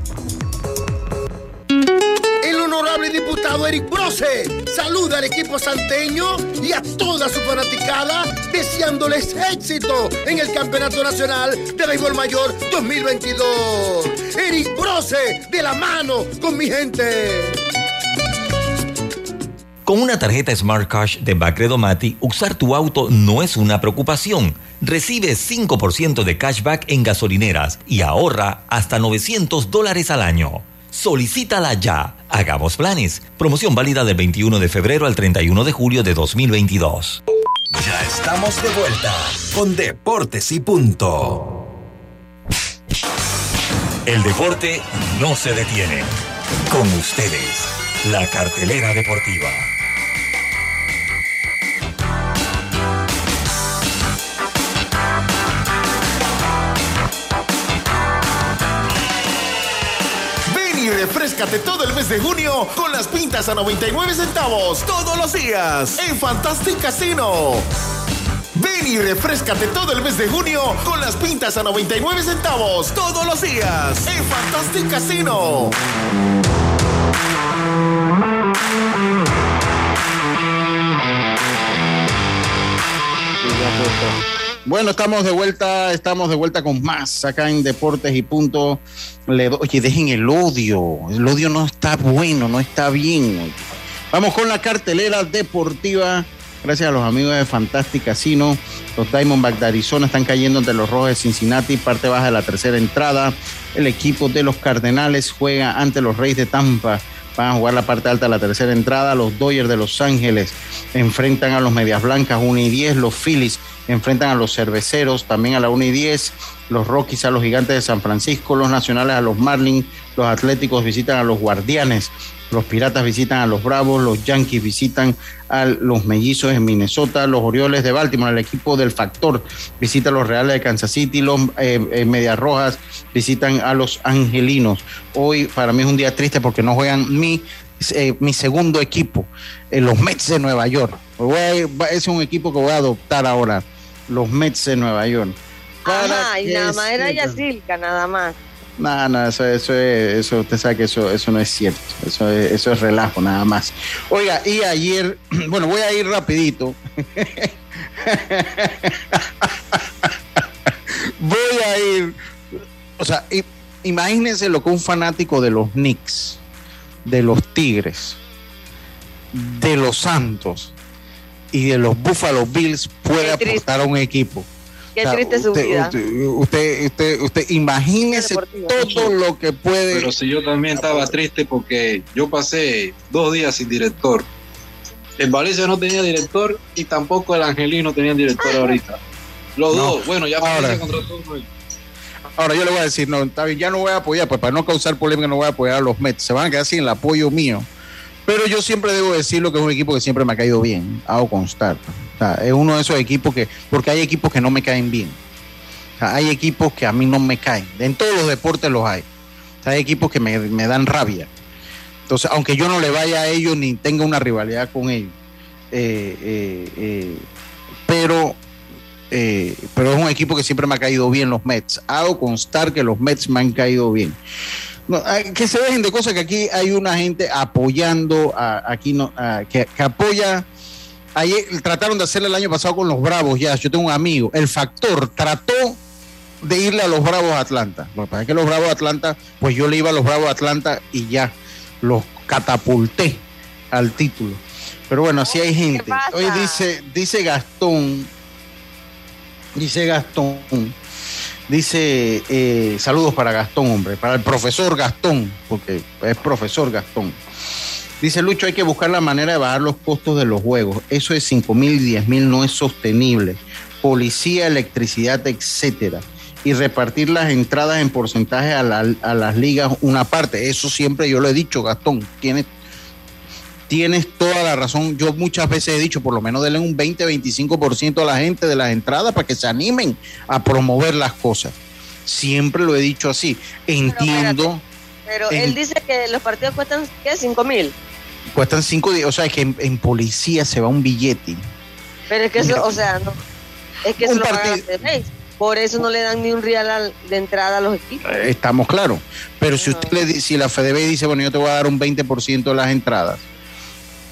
Eric Brose saluda al equipo santeño y a toda su fanaticada deseándoles éxito en el Campeonato Nacional de Béisbol Mayor 2022. Eric Brose de la mano con mi gente. Con una tarjeta Smart Cash de Bacredomati, usar tu auto no es una preocupación. Recibe 5% de cashback en gasolineras y ahorra hasta 900 dólares al año. Solicítala ya. Hagamos planes. Promoción válida del 21 de febrero al 31 de julio de 2022. Ya estamos de vuelta con Deportes y Punto. El deporte no se detiene. Con ustedes, la cartelera deportiva. Refrescate todo el mes de junio con las pintas a 99 centavos todos los días en Fantastic Casino. Ven y refrescate todo el mes de junio con las pintas a 99 centavos todos los días en Fantastic Casino. Bueno, estamos de vuelta, estamos de vuelta con más acá en Deportes y Punto. Le Oye, dejen el odio. El odio no está bueno, no está bien. Vamos con la cartelera deportiva. Gracias a los amigos de Fantastic Casino. Los Diamondbacks de Arizona están cayendo ante los Rojos de Cincinnati, parte baja de la tercera entrada. El equipo de los Cardenales juega ante los Reyes de Tampa. Van a jugar la parte alta de la tercera entrada. Los Dodgers de Los Ángeles enfrentan a los Medias Blancas 1 y 10. Los Phillies enfrentan a los Cerveceros también a la 1 y 10. Los Rockies a los Gigantes de San Francisco. Los Nacionales a los Marlins. Los Atléticos visitan a los Guardianes. Los Piratas visitan a los Bravos. Los Yankees visitan a los Mellizos en Minnesota. Los Orioles de Baltimore, el equipo del Factor, visita a los Reales de Kansas City. Los eh, eh, Medias Rojas visitan a los Angelinos. Hoy para mí es un día triste porque no juegan mi, eh, mi segundo equipo, eh, los Mets de Nueva York. A- es un equipo que voy a adoptar ahora, los Mets de Nueva York. Ajá, y nada más era. Yacilca, nada más. No, no, eso, eso, es, eso, usted sabe que eso, eso no es cierto. Eso es, eso es relajo, nada más. Oiga, y ayer, [clears throat] bueno, voy a ir rapidito. [laughs] voy a ir, o sea, imagínense lo que un fanático de los Knicks, de los Tigres, de los Santos y de los Buffalo Bills puede aportar a un equipo. Qué O sea, triste su usted, vida. Usted, usted, usted, usted imagínese todo lo que puede. Pero si yo también estaba triste porque yo pasé dos días sin director. El Valencia no tenía director y tampoco el Angelino tenía director ahorita. Los No. dos, bueno, ya Ahora. Contrató. Ahora yo le voy a decir, no, está bien, ya no voy a apoyar, pues para no causar polémica no voy a apoyar a los Mets, se van a quedar sin el apoyo mío. Pero yo siempre debo decirlo que es un equipo que siempre me ha caído bien, hago constar. Es uno de esos equipos que, porque hay equipos que no me caen bien. Hay equipos que a mí no me caen. En todos los deportes los hay. Hay equipos que me, me dan rabia. Entonces, aunque yo no le vaya a ellos ni tenga una rivalidad con ellos. eh, eh, eh, pero pero es un equipo que siempre me ha caído bien los Mets. Hago constar que los Mets me han caído bien. Que se dejen de cosas que aquí hay una gente apoyando, aquí que apoya. Ayer trataron de hacerle el año pasado con los Bravos, ya. Yo tengo un amigo, el Factor trató de irle a los Bravos Atlanta. Lo que pasa es que los Bravos de Atlanta, pues yo le iba a los Bravos de Atlanta y ya los catapulté al título. Pero bueno, así hay gente. Hoy dice, dice Gastón, dice Gastón, dice eh, saludos para Gastón, hombre, para el profesor Gastón, porque es profesor Gastón. Dice Lucho, hay que buscar la manera de bajar los costos de los juegos. Eso de 5 mil y 10 mil no es sostenible. Policía, electricidad, etcétera. Y repartir las entradas en porcentaje a, la- a las ligas una parte. Eso siempre yo lo he dicho, Gastón. Tienes, tienes toda la razón. Yo muchas veces he dicho, por lo menos denle un 20-25% a la gente de las entradas para que se animen a promover las cosas. Siempre lo he dicho así. Entiendo. Pero él dice que los partidos cuestan, ¿qué? ¿Cinco mil? Cuestan cinco días, o sea, que en, en policía se va un billete. Pero es que eso, o sea, no. Es que eso lo. Por eso no le dan ni un real al- de entrada a los equipos. Eh, Estamos claros. Pero si usted le si la FDB dice, bueno, yo te voy a dar un 20% de las entradas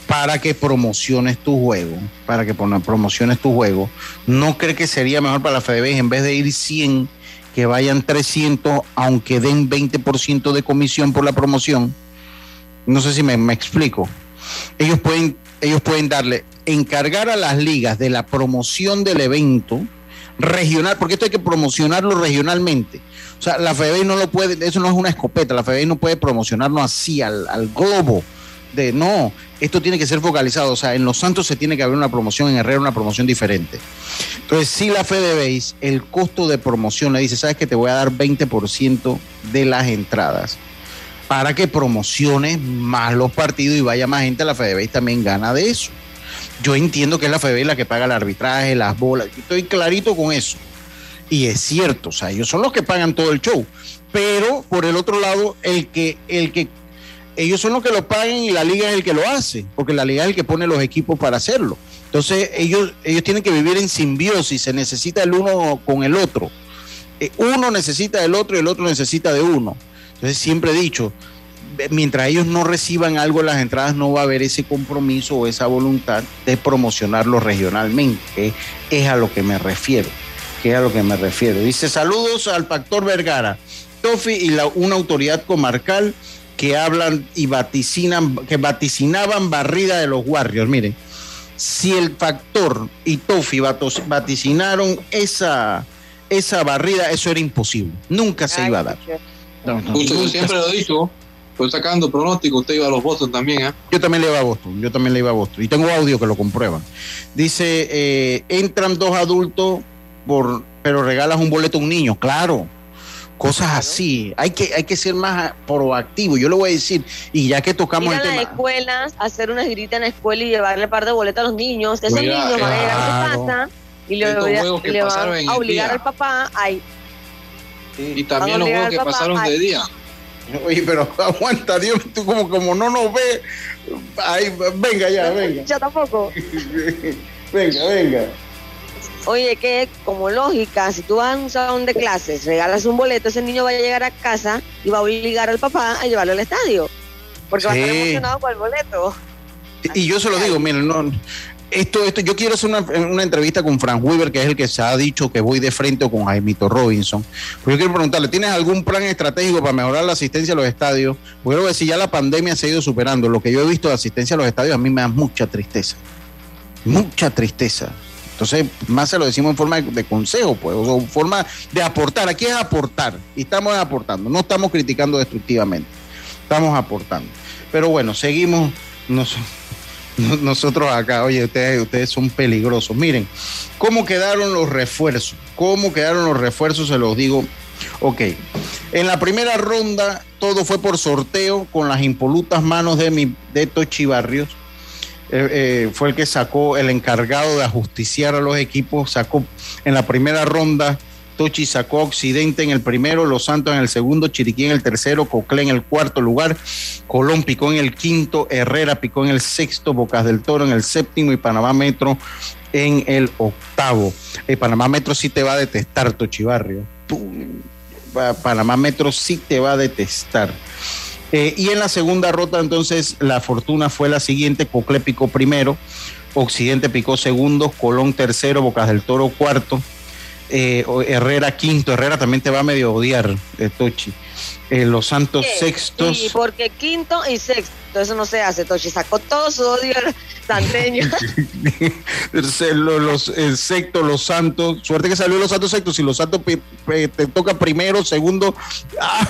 para que promociones tu juego, para que promociones tu juego, ¿no cree que sería mejor para la FDB en vez de ir 100, que vayan 300, aunque den 20% de comisión por la promoción? No sé si me, me explico. Ellos pueden, ellos pueden darle, encargar a las ligas de la promoción del evento regional, porque esto hay que promocionarlo regionalmente. O sea, la FEBEI no lo puede, eso no es una escopeta, la FEBEI no puede promocionarlo así al, al globo de no, esto tiene que ser focalizado. O sea, en Los Santos se tiene que haber una promoción, en Herrera una promoción diferente. Entonces, si la FedeBase, el costo de promoción le dice, sabes que te voy a dar 20% de las entradas para que promociones más los partidos y vaya más gente a la FedeBase también gana de eso. Yo entiendo que es la FedeBase la que paga el arbitraje, las bolas, estoy clarito con eso. Y es cierto, o sea, ellos son los que pagan todo el show. Pero por el otro lado, el que, el que ellos son los que lo pagan y la liga es el que lo hace, porque la liga es el que pone los equipos para hacerlo. Entonces ellos, ellos tienen que vivir en simbiosis, se necesita el uno con el otro. Eh, uno necesita del otro y el otro necesita de uno. Entonces siempre he dicho, mientras ellos no reciban algo en las entradas, no va a haber ese compromiso o esa voluntad de promocionarlo regionalmente. que es a lo que me refiero. Que es a lo que me refiero. Dice saludos al factor Vergara, Tofi y la, una autoridad comarcal que hablan y vaticinan, que vaticinaban barrida de los Warriors. Miren, si el factor y Tofi vaticinaron esa, esa barrida, eso era imposible. Nunca se iba a dar. Usted siempre lo ha dicho. Estoy sacando pronóstico, usted iba a los Boston también, ¿eh? Yo también le iba a Boston, yo también le iba a Boston. Y tengo audio que lo comprueban. Dice, eh, entran dos adultos, por, pero regalas un boleto a un niño. Claro, cosas así. Hay que, hay que ser más proactivo. Yo le voy a decir, y ya que tocamos el tema. las escuelas, hacer una girita en la escuela y llevarle par de boletos a los niños. Esos niños van a llegar a su casa y le, van a obligar al papá a Y también los juegos que pasaron de día. [laughs] Oye, pero [laughs] aguanta, Dios, tú como, como no nos ve. Ay, venga ya, venga. Ya tampoco. [laughs] venga, venga. Oye, que como lógica, si tú vas a un salón de clases, regalas un boleto, ese niño va a llegar a casa y va a obligar al papá a llevarlo al estadio. Porque va a estar emocionado por el boleto. Y yo se lo digo, miren, no, esto, esto, yo quiero hacer una, entrevista con Frank Weaver, que es el que se ha dicho que voy de frente o con Jaimito Robinson. Pero yo quiero preguntarle, ¿tienes algún plan estratégico para mejorar la asistencia a los estadios? Porque creo que si ya la pandemia se ha ido superando, lo que yo he visto de asistencia a los estadios a mí me da mucha tristeza. Mucha tristeza. Entonces, más se lo decimos en forma de, consejo, pues, o en forma de aportar. Aquí es aportar, y estamos aportando, no estamos criticando destructivamente, estamos aportando. Pero bueno, seguimos nosotros acá. Oye, ustedes, son peligrosos. Miren, ¿cómo quedaron los refuerzos? ¿Cómo quedaron los refuerzos? Se los digo. Ok, en la primera ronda todo fue por sorteo con las impolutas manos de, mi, de Tochi Barrios eh, eh, fue el que sacó, el encargado de ajusticiar a los equipos, sacó en la primera ronda, Tochi sacó Occidente en el primero, Los Santos en el segundo, Chiriquí en el tercero, Coclé en el cuarto lugar, Colón picó en el quinto, Herrera picó en el sexto, Bocas del Toro en el séptimo y Panamá Metro en el octavo. El Panamá Metro sí te va a detestar, Tochi Barrio. Panamá Metro sí te va a detestar. Eh, y en la segunda ronda, entonces, la fortuna fue la siguiente: Cocle picó primero, Occidente picó segundo, Colón tercero, Bocas del Toro cuarto, eh, Herrera quinto. Herrera también te va a medio odiar, eh, Tochi. los Santos sextos. Sí, porque quinto y sexto, eso no se hace, Tochi. Sacó todo su odio santeño. [laughs] los, el sexto, los Santos. Suerte que salió los Santos sextos. Si los Santos te toca primero, segundo. ¡ah!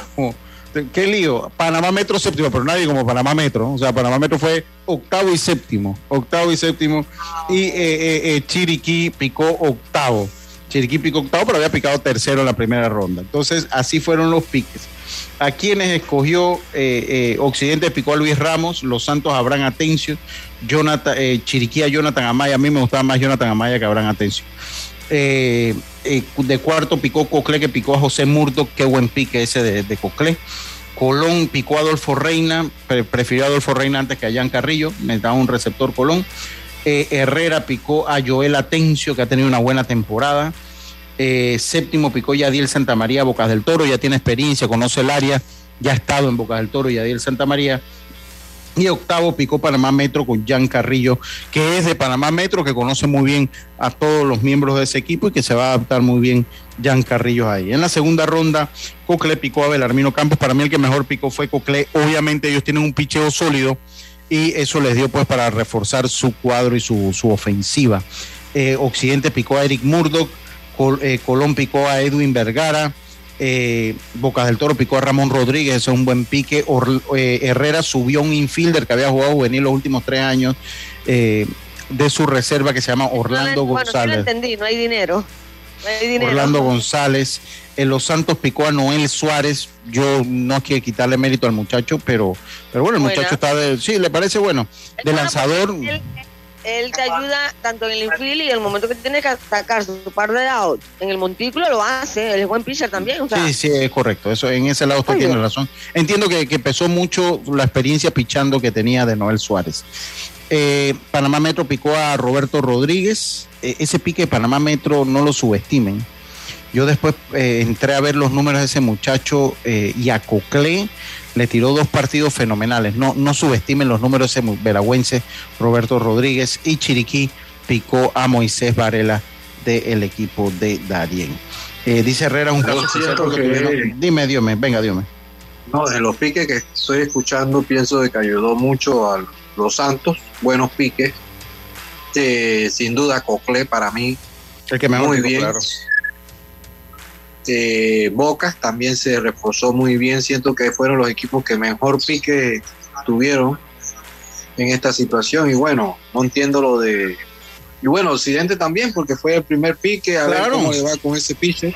qué lío. Panamá Metro séptimo, pero nadie como Panamá Metro. O sea, Panamá Metro fue octavo y séptimo. Octavo y séptimo. Y eh, eh, eh, Chiriquí picó octavo. Chiriquí picó octavo, pero había picado tercero en la primera ronda. Entonces, así fueron los piques. A quienes escogió Occidente picó a Luis Ramos, Los Santos a Abraham Atencio, Jonathan, Chiriquí a Jonathan Amaya. A mí me gustaba más Jonathan Amaya que Abraham Atencio. Eh, eh, de cuarto picó Coclé, que picó a José Murdo, qué buen pique ese de, de Coclé. Colón picó a Adolfo Reina, prefirió a Adolfo Reina antes que a Jan Carrillo, me da un receptor Colón. Eh, Herrera picó a Joel Atencio, que ha tenido una buena temporada. séptimo picó Yadiel Santamaría, Bocas del Toro, ya tiene experiencia, conoce el área, ya ha estado en Bocas del Toro, Yadiel Santamaría. Y octavo picó Panamá Metro con Jan Carrillo, que es de Panamá Metro, que conoce muy bien a todos los miembros de ese equipo y que se va a adaptar muy bien Jan Carrillo ahí. En la segunda ronda, Cocle picó a Belarmino Campos. Para mí el que mejor picó fue Cocle. Obviamente ellos tienen un picheo sólido y eso les dio pues para reforzar su cuadro y su, ofensiva. Eh, Occidente picó a Eric Murdoch, eh, Colón picó a Edwin Vergara, Eh, Bocas del Toro picó a Ramón Rodríguez, ese es un buen pique. Or- Herrera subió un infielder que había jugado juvenil los últimos tres años de su reserva que se llama Orlando bueno, sí lo González. entendí, no hay dinero. No hay dinero. Orlando González. En Los Santos picó a Noel Suárez. Yo no quiero quitarle mérito al muchacho, pero, pero bueno, el Buena. muchacho está de. Sí, le parece bueno. De lanzador. Él, él te ayuda tanto en el infield y en el momento que tiene que sacar su par de out en el montículo lo hace. Él es buen pitcher también. O sea, Sí, sí, es correcto. Eso, en ese lado usted Muy tiene razón. Entiendo que, que pesó mucho la experiencia pichando que tenía de Noel Suárez. Eh, Panamá Metro picó a Roberto Rodríguez. Eh, ese pique de Panamá Metro no lo subestimen. Yo después eh, entré a ver los números de ese muchacho eh, y a Coclé le tiró dos partidos fenomenales. No, no subestimen los números de ese veragüense Roberto Rodríguez y Chiriquí picó a Moisés Varela del equipo de Darien. Eh, dice Herrera un caso que- tuvieron- Dime, Diome, venga, Diome. No, de los piques que estoy escuchando, pienso de que ayudó mucho a los Santos, buenos piques. Eh, sin duda, Cocle para mí, El que mejor muy bien. claro. Eh, Bocas también se reforzó muy bien. Siento que fueron los equipos que mejor pique tuvieron en esta situación. Y bueno, no entiendo lo de. Y bueno, Occidente también, porque fue el primer pique. A ver Claro. cómo le va con ese pitcher.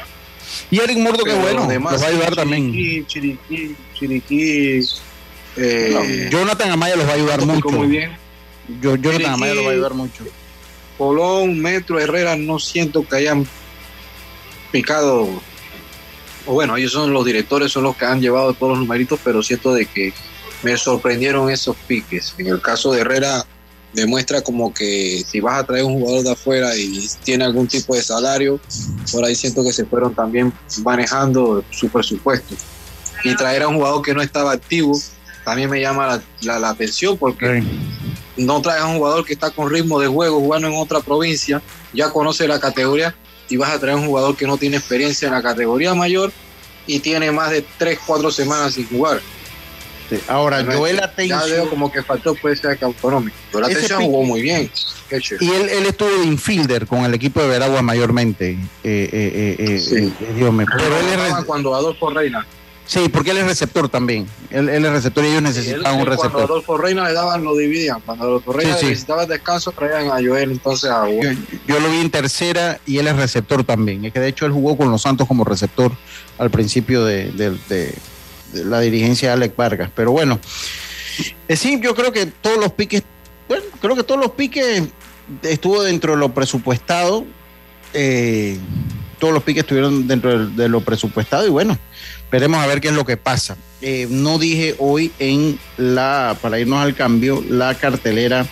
Y Eric Mordo, Pero bueno, los demás, los va a ayudar también. Chiriquí, Chiriquí, eh, Jonathan Amaya los va a ayudar mucho. muy bien. Yo, Jonathan Chiriquí, Amaya los va a ayudar mucho. Colón, Metro, Herrera, no siento que hayan picado. O bueno, ellos son los directores, son los que han llevado todos los numeritos, pero siento de que me sorprendieron esos piques. En el caso de Herrera, demuestra como que si vas a traer un jugador de afuera y tiene algún tipo de salario, por ahí siento que se fueron también manejando su presupuesto. Y traer a un jugador que no estaba activo también me llama la, la- la atención porque no traes a un jugador que está con ritmo de juego jugando en otra provincia, ya conoce la categoría y vas a traer un jugador que no tiene experiencia en la categoría mayor y tiene más de 3, 4 semanas sin jugar. Sí, Ahora, Bueno, Joel Ya Atencio. veo como que faltó puede ser económico. Joel Atencio jugó muy bien. Y él, él estuvo de infielder con el equipo de Veragua mayormente. Eh, eh, eh, eh, Sí. eh, Dios mío. Pero él es cuando Adolfo Reina. Sí, porque él es receptor también. Él, él es receptor y ellos necesitaban un él cuando receptor. Adolfo Reina le daban, lo dividían. Cuando Adolfo Reina Sí, sí. necesitaba descanso, traían a Joel entonces a Yo, yo lo vi en tercera y él es receptor también. Es que de hecho él jugó con los Santos como receptor al principio de, de- de- de la dirigencia de Alex Vargas. Pero bueno, eh, sí, yo creo que todos los piques, bueno, creo que todos los piques estuvo dentro de lo presupuestado. eh, todos los piques estuvieron dentro de, de lo presupuestado y bueno, veremos a ver qué es lo que pasa. Eh, no dije hoy en la, para irnos al cambio, la cartelera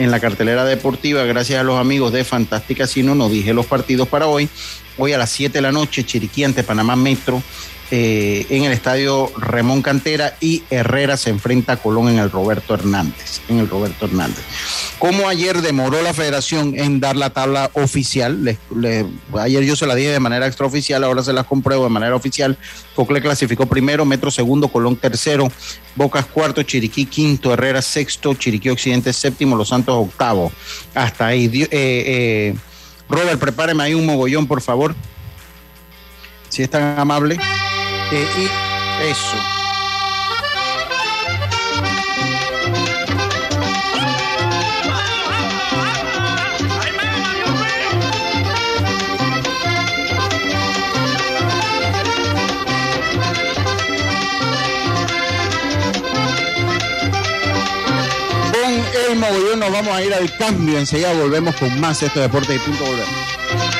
en la cartelera deportiva, gracias a los amigos de Fantástica Casino, no dije los partidos para hoy. Hoy a las 7 de la noche, Chiriquí ante Panamá Metro eh, en el estadio Remón Cantera y Herrera se enfrenta a Colón en el Roberto Hernández. En el Roberto Hernández. Como ayer demoró la federación en dar la tabla oficial, ayer yo se la dije de manera extraoficial, ahora se las compruebo de manera oficial. Cocle clasificó primero, Metro segundo, Colón tercero, Bocas cuarto, Chiriquí quinto, Herrera sexto, Chiriquí Occidente séptimo, Los Santos octavo. Hasta ahí. Eh, eh, Robert, prepáreme ahí un mogollón, por favor. Si es tan amable. Eh, y eso. Con el mogollón nos vamos a ir al cambio. Enseguida volvemos con más este deporte y punto volvemos.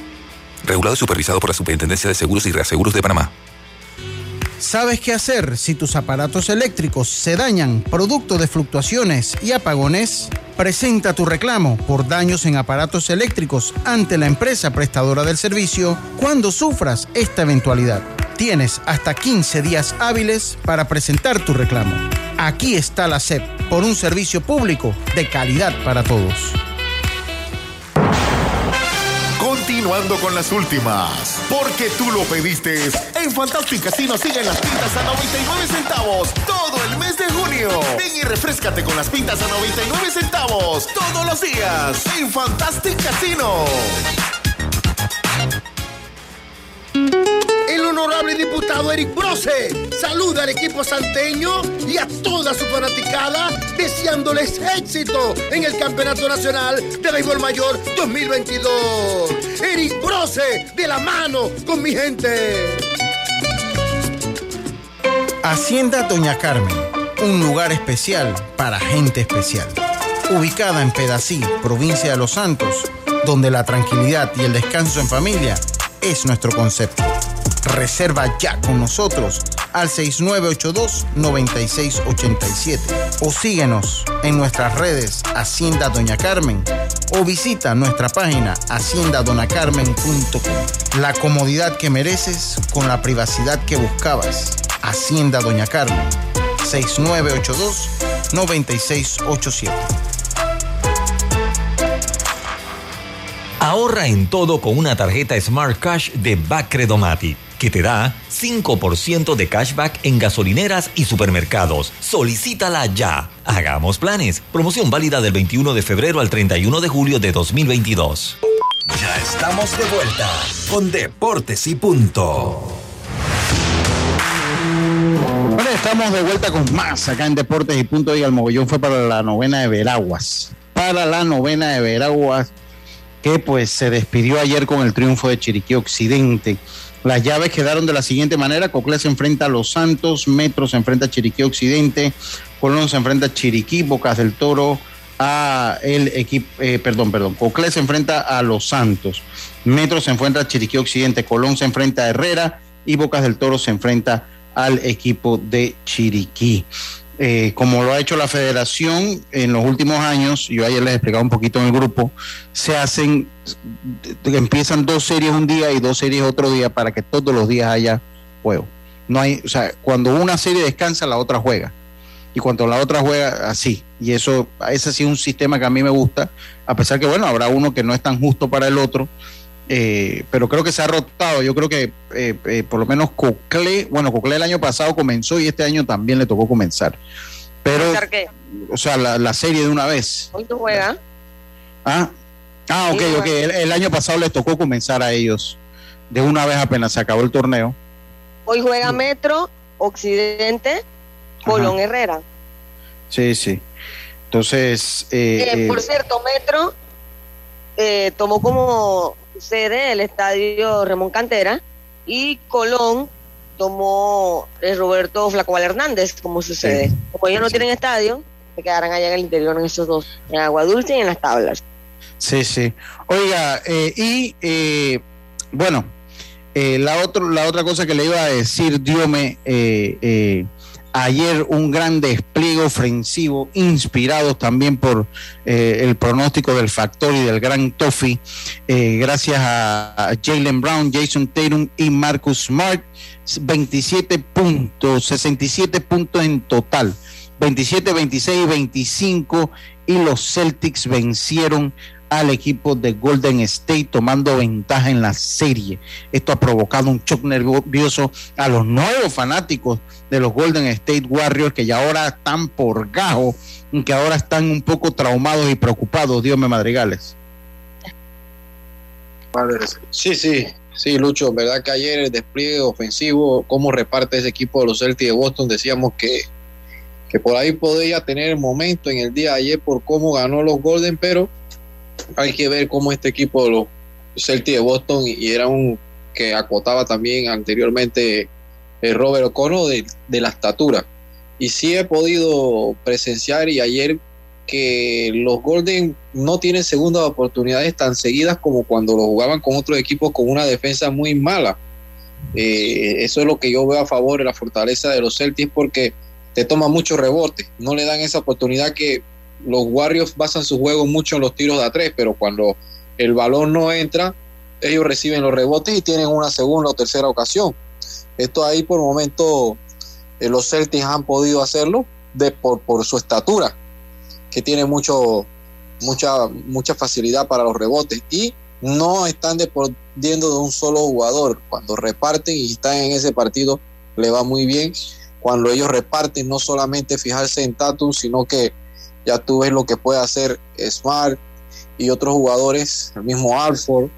Regulado y supervisado por la Superintendencia de Seguros y Reaseguros de Panamá. ¿Sabes qué hacer si tus aparatos eléctricos se dañan producto de fluctuaciones y apagones? Presenta tu reclamo por daños en aparatos eléctricos ante la empresa prestadora del servicio cuando sufras esta eventualidad. Tienes hasta 15 días hábiles para presentar tu reclamo. Aquí está la SEP por un servicio público de calidad para todos. Continuando con las últimas, porque tú lo pediste. En Fantastic Casino siguen las pintas a 99 centavos todo el mes de junio. Ven y refrescate con las pintas a 99 centavos todos los días en Fantastic Casino. Honorable diputado Eric Brose saluda al equipo santeño y a toda su fanaticada deseándoles éxito en el Campeonato Nacional de Béisbol Mayor 2022. Eric Brose de la mano con mi gente. Hacienda Doña Carmen, un lugar especial para gente especial. Ubicada en Pedací, provincia de Los Santos, donde la tranquilidad y el descanso en familia es nuestro concepto. Reserva ya con nosotros al 6982-9687 o síguenos en nuestras redes Hacienda Doña Carmen o visita nuestra página haciendadonacarmen.com. La comodidad que mereces con la privacidad que buscabas. Hacienda Doña Carmen 6982-9687. Ahorra en todo con una tarjeta Smart Cash de Bacredomatic que te da 5% de cashback en gasolineras y supermercados. Solicítala ya. Hagamos planes. Promoción válida del 21 de febrero al 31 de julio de 2022. Ya estamos de vuelta con Deportes y Punto. Bueno, estamos de vuelta con más acá en Deportes y Punto y el mogollón fue para la novena de Veraguas. Para la novena de Veraguas que pues se despidió ayer con el triunfo de Chiriquí Occidente. Las llaves quedaron de la siguiente manera: Coclé se enfrenta a Los Santos, Metro se enfrenta a Chiriquí Occidente, Colón se enfrenta a Chiriquí, Bocas del Toro a el equipo, eh, perdón, perdón, Coclé se enfrenta a Los Santos, Metro se enfrenta a Chiriquí Occidente, Colón se enfrenta a Herrera y Bocas del Toro se enfrenta al equipo de Chiriquí. Eh, como lo ha hecho la federación en los últimos años, yo ayer les explicaba un poquito en el grupo, se hacen, empiezan dos series un día y dos series otro día para que todos los días haya juego. No hay, o sea, cuando una serie descansa, la otra juega. Y cuando la otra juega, así. Y eso, ese sí es un sistema que a mí me gusta, a pesar que, bueno, habrá uno que no es tan justo para el otro, eh, pero creo que se ha rotado. Yo creo que eh, eh, por lo menos Cocle, bueno, Cocle el año pasado comenzó y este año también le tocó comenzar. Pero, qué? o sea, la, la serie de una vez. Hoy tú juegas. Ah, ah ok, ok. El, el año pasado les tocó comenzar a ellos de una vez apenas se acabó el torneo. Hoy juega Metro, Occidente, Colón Herrera. Sí, sí. Entonces, por cierto, Metro tomó como sede el estadio Ramón Cantera y Colón tomó eh, Roberto Flacoval Hernández como su sede. Como ellos no tienen estadio, se quedarán allá en el interior en esos dos, en Agua Dulce y en las tablas. Sí, sí. Oiga, eh, y eh, bueno, eh, la, otro, la otra cosa que le iba a decir, Diome, eh, eh, ayer un gran despliegue ofensivo, inspirados también por eh, el pronóstico del factor y del gran Toffee, eh, gracias a, Jalen Brown, Jason Tatum y Marcus Smart, 27 puntos, 67 puntos en total. 27, 26 y 25 y los Celtics vencieron al equipo de Golden State tomando ventaja en la serie. Esto ha provocado un shock nervioso a los nuevos fanáticos de los Golden State Warriors que ya ahora están por gajo, que ahora están un poco traumados y preocupados, Dios me madrigales. Sí, sí, sí, Lucho, verdad que ayer el despliegue ofensivo, cómo reparte ese equipo de los Celtics de Boston, decíamos que, que por ahí podía tener momento en el día de ayer por cómo ganó los Golden, pero hay que ver cómo este equipo los Celtics de Boston, y era un que acotaba también anteriormente el Robert O'Connor de, la estatura. Y sí he podido presenciar y ayer que los Golden no tienen segundas oportunidades tan seguidas como cuando lo jugaban con otros equipos con una defensa muy mala. Eh, eso es lo que yo veo a favor de la fortaleza de los Celtics porque te toma mucho rebote, no le dan esa oportunidad que los Warriors basan su juego mucho en los tiros de a tres, pero cuando el balón no entra, ellos reciben los rebotes y tienen una segunda o tercera ocasión. Esto ahí por el momento eh, los Celtics han podido hacerlo de, por, por su estatura, que tiene mucho, mucha, mucha facilidad para los rebotes y no están dependiendo de un solo jugador. Cuando reparten y están en ese partido, le va muy bien. Cuando ellos reparten, no solamente fijarse en Tatum, sino que ya tú ves lo que puede hacer Smart y otros jugadores, el mismo Alford.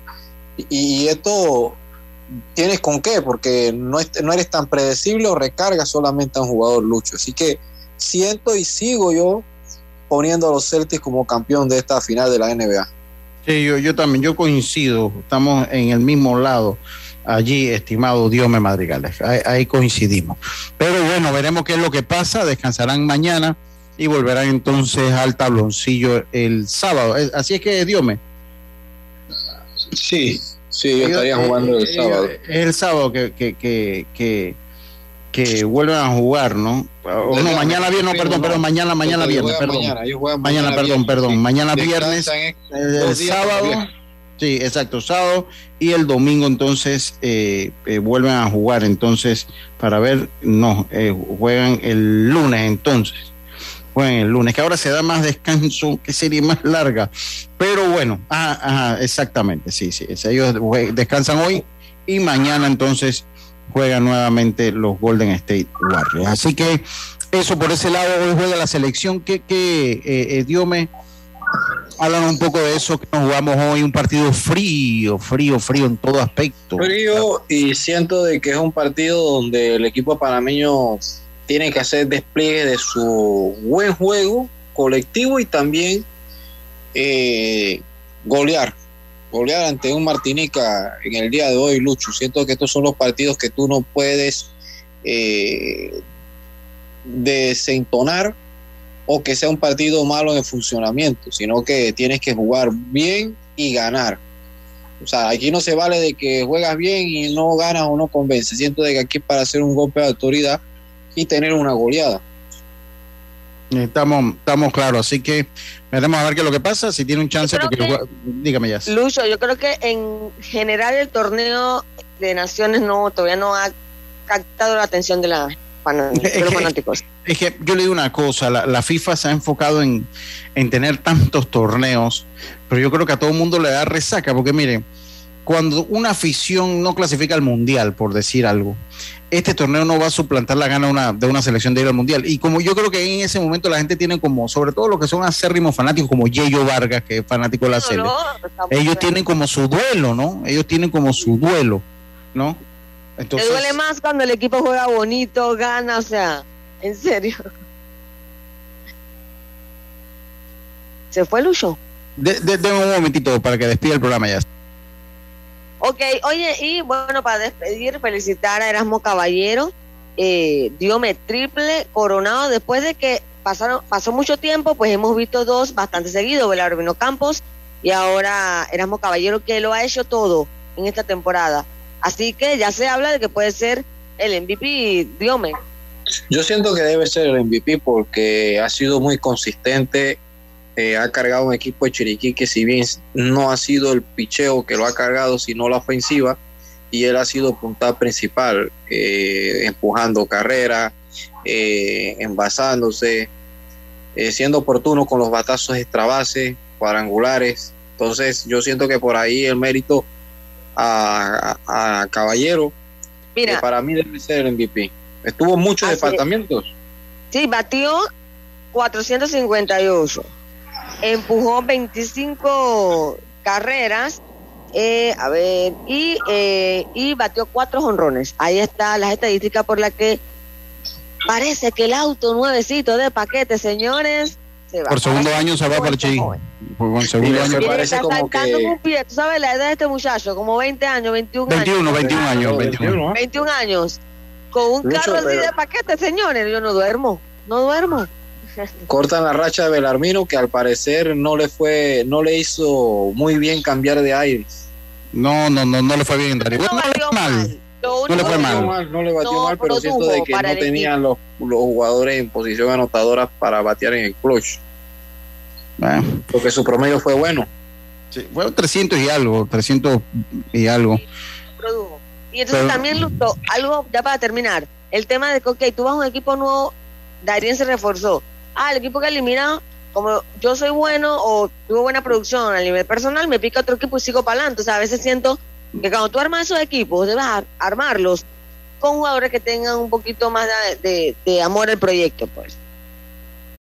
Y, esto tienes con qué, porque no, eres tan predecible o recargas solamente a un jugador lucho. Así que siento y sigo yo poniendo a los Celtics como campeón de esta final de la NBA. Sí, yo, también, yo coincido, estamos en el mismo lado allí, estimado Diome Madrigales, ahí, ahí, coincidimos. Pero bueno, veremos qué es lo que pasa, descansarán mañana y volverán entonces al tabloncillo el sábado. Así es que Diome. Sí, sí, yo estaría jugando el sábado. Es el sábado que, que, que, que, que vuelven a jugar, ¿no? O no, mañana viernes, no, perdón, perdón, mañana, mañana viernes, perdón. Mañana, mañana perdón, perdón, mañana viernes, el sábado. Sí, exacto, sábado y el domingo entonces eh, eh, vuelven a jugar, entonces, para ver, no, eh, juegan el lunes entonces, juegan el lunes, que ahora se da más descanso, que sería más larga, pero bueno, ah, ajá, exactamente, sí, sí, ellos descansan hoy y mañana entonces juegan nuevamente los Golden State Warriors. Así que eso por ese lado, hoy juega la selección. que que eh, eh, Diome? Hablan un poco de eso, que nos jugamos hoy un partido frío, frío, frío en todo aspecto. Frío y siento de que es un partido donde el equipo panameño tiene que hacer despliegue de su buen juego colectivo y también eh, golear golear ante un Martinica en el día de hoy, Lucho. Siento que estos son los partidos que tú no puedes eh, desentonar o que sea un partido malo en funcionamiento, sino que tienes que jugar bien y ganar. O sea, aquí no se vale de que juegas bien y no ganas o no convences. Siento de que aquí para hacer un golpe de autoridad y tener una goleada. Estamos, estamos claros, así que veremos a ver qué es lo que pasa, si tiene un chance, porque que, dígame ya. Lucho, yo creo que en general el torneo de naciones no todavía no ha captado la atención de, la, de los fanáticos. Es que yo le digo una cosa, la, la FIFA se ha enfocado en, en, tener tantos torneos, pero yo creo que a todo el mundo le da resaca, porque mire, cuando una afición no clasifica al mundial, por decir algo, este torneo no va a suplantar la gana una, de una selección de ir al mundial. Y como yo creo que en ese momento la gente tiene como, sobre todo los que son acérrimos fanáticos, como Yeyo Vargas, que es fanático de la no, no, ellos tienen como su duelo, ¿no? Ellos tienen como su duelo, ¿no? Entonces, Te duele más cuando el equipo juega bonito, gana, o sea, en serio. [laughs] ¿Se fue Lucho? De, de, de un momentito para que despida el programa ya. Ok, oye, y bueno, para despedir, felicitar a Erasmo Caballero, eh, diome triple coronado después de que pasaron, pasó mucho tiempo, pues hemos visto dos bastante seguidos, Belarmino Campos y ahora Erasmo Caballero, que lo ha hecho todo en esta temporada. Así que ya se habla de que puede ser el MVP Diome. Yo siento que debe ser el MVP porque ha sido muy consistente eh, ha cargado un equipo de Chiriquí que si bien no ha sido el picheo que lo ha cargado, sino la ofensiva, y él ha sido punta principal, eh, empujando carrera, eh, envasándose, eh, siendo oportuno con los batazos extra base, cuadrangulares. Entonces yo siento que por ahí el mérito a, a, a Caballero, Mira, para mí debe ser el MVP. Estuvo muchos departamentos. Sí, batió 458 empujó 25 carreras, eh, a ver, y, eh, y batió cuatro honrones. Ahí está las estadísticas por las que parece que el auto nuevecito de paquete, señores, se va por segundo año se va para Chi. Por segundo año parece como que... un pie. ¿Tú sabes la edad de este muchacho? Como 20 años, 21, 21 años. 21 años, 21, 21 años. Con un Mucho, carro así pero... de paquete, señores. Yo no duermo, no duermo [laughs] cortan la racha de Belarmino que al parecer no le fue no le hizo muy bien cambiar de aire no no no no le fue bien Darío. no, no, le fue mal no le fue mal. no le batió no, mal pero siento de que no tenían los, los, jugadores en posición anotadora para batear en el clutch Porque su promedio fue bueno. Sí, fue 300 y algo, 300 y algo. Produjo. Y entonces también, Luto, algo ya para terminar, el tema de que, ok, tú vas a un equipo nuevo, Darien se reforzó. Ah, el equipo que elimina, como yo soy bueno o tuvo buena producción a nivel personal, me pica otro equipo y sigo para adelante. O sea, a veces siento que cuando tú armas esos equipos, debes armarlos con jugadores que tengan un poquito más de, de amor al proyecto, pues.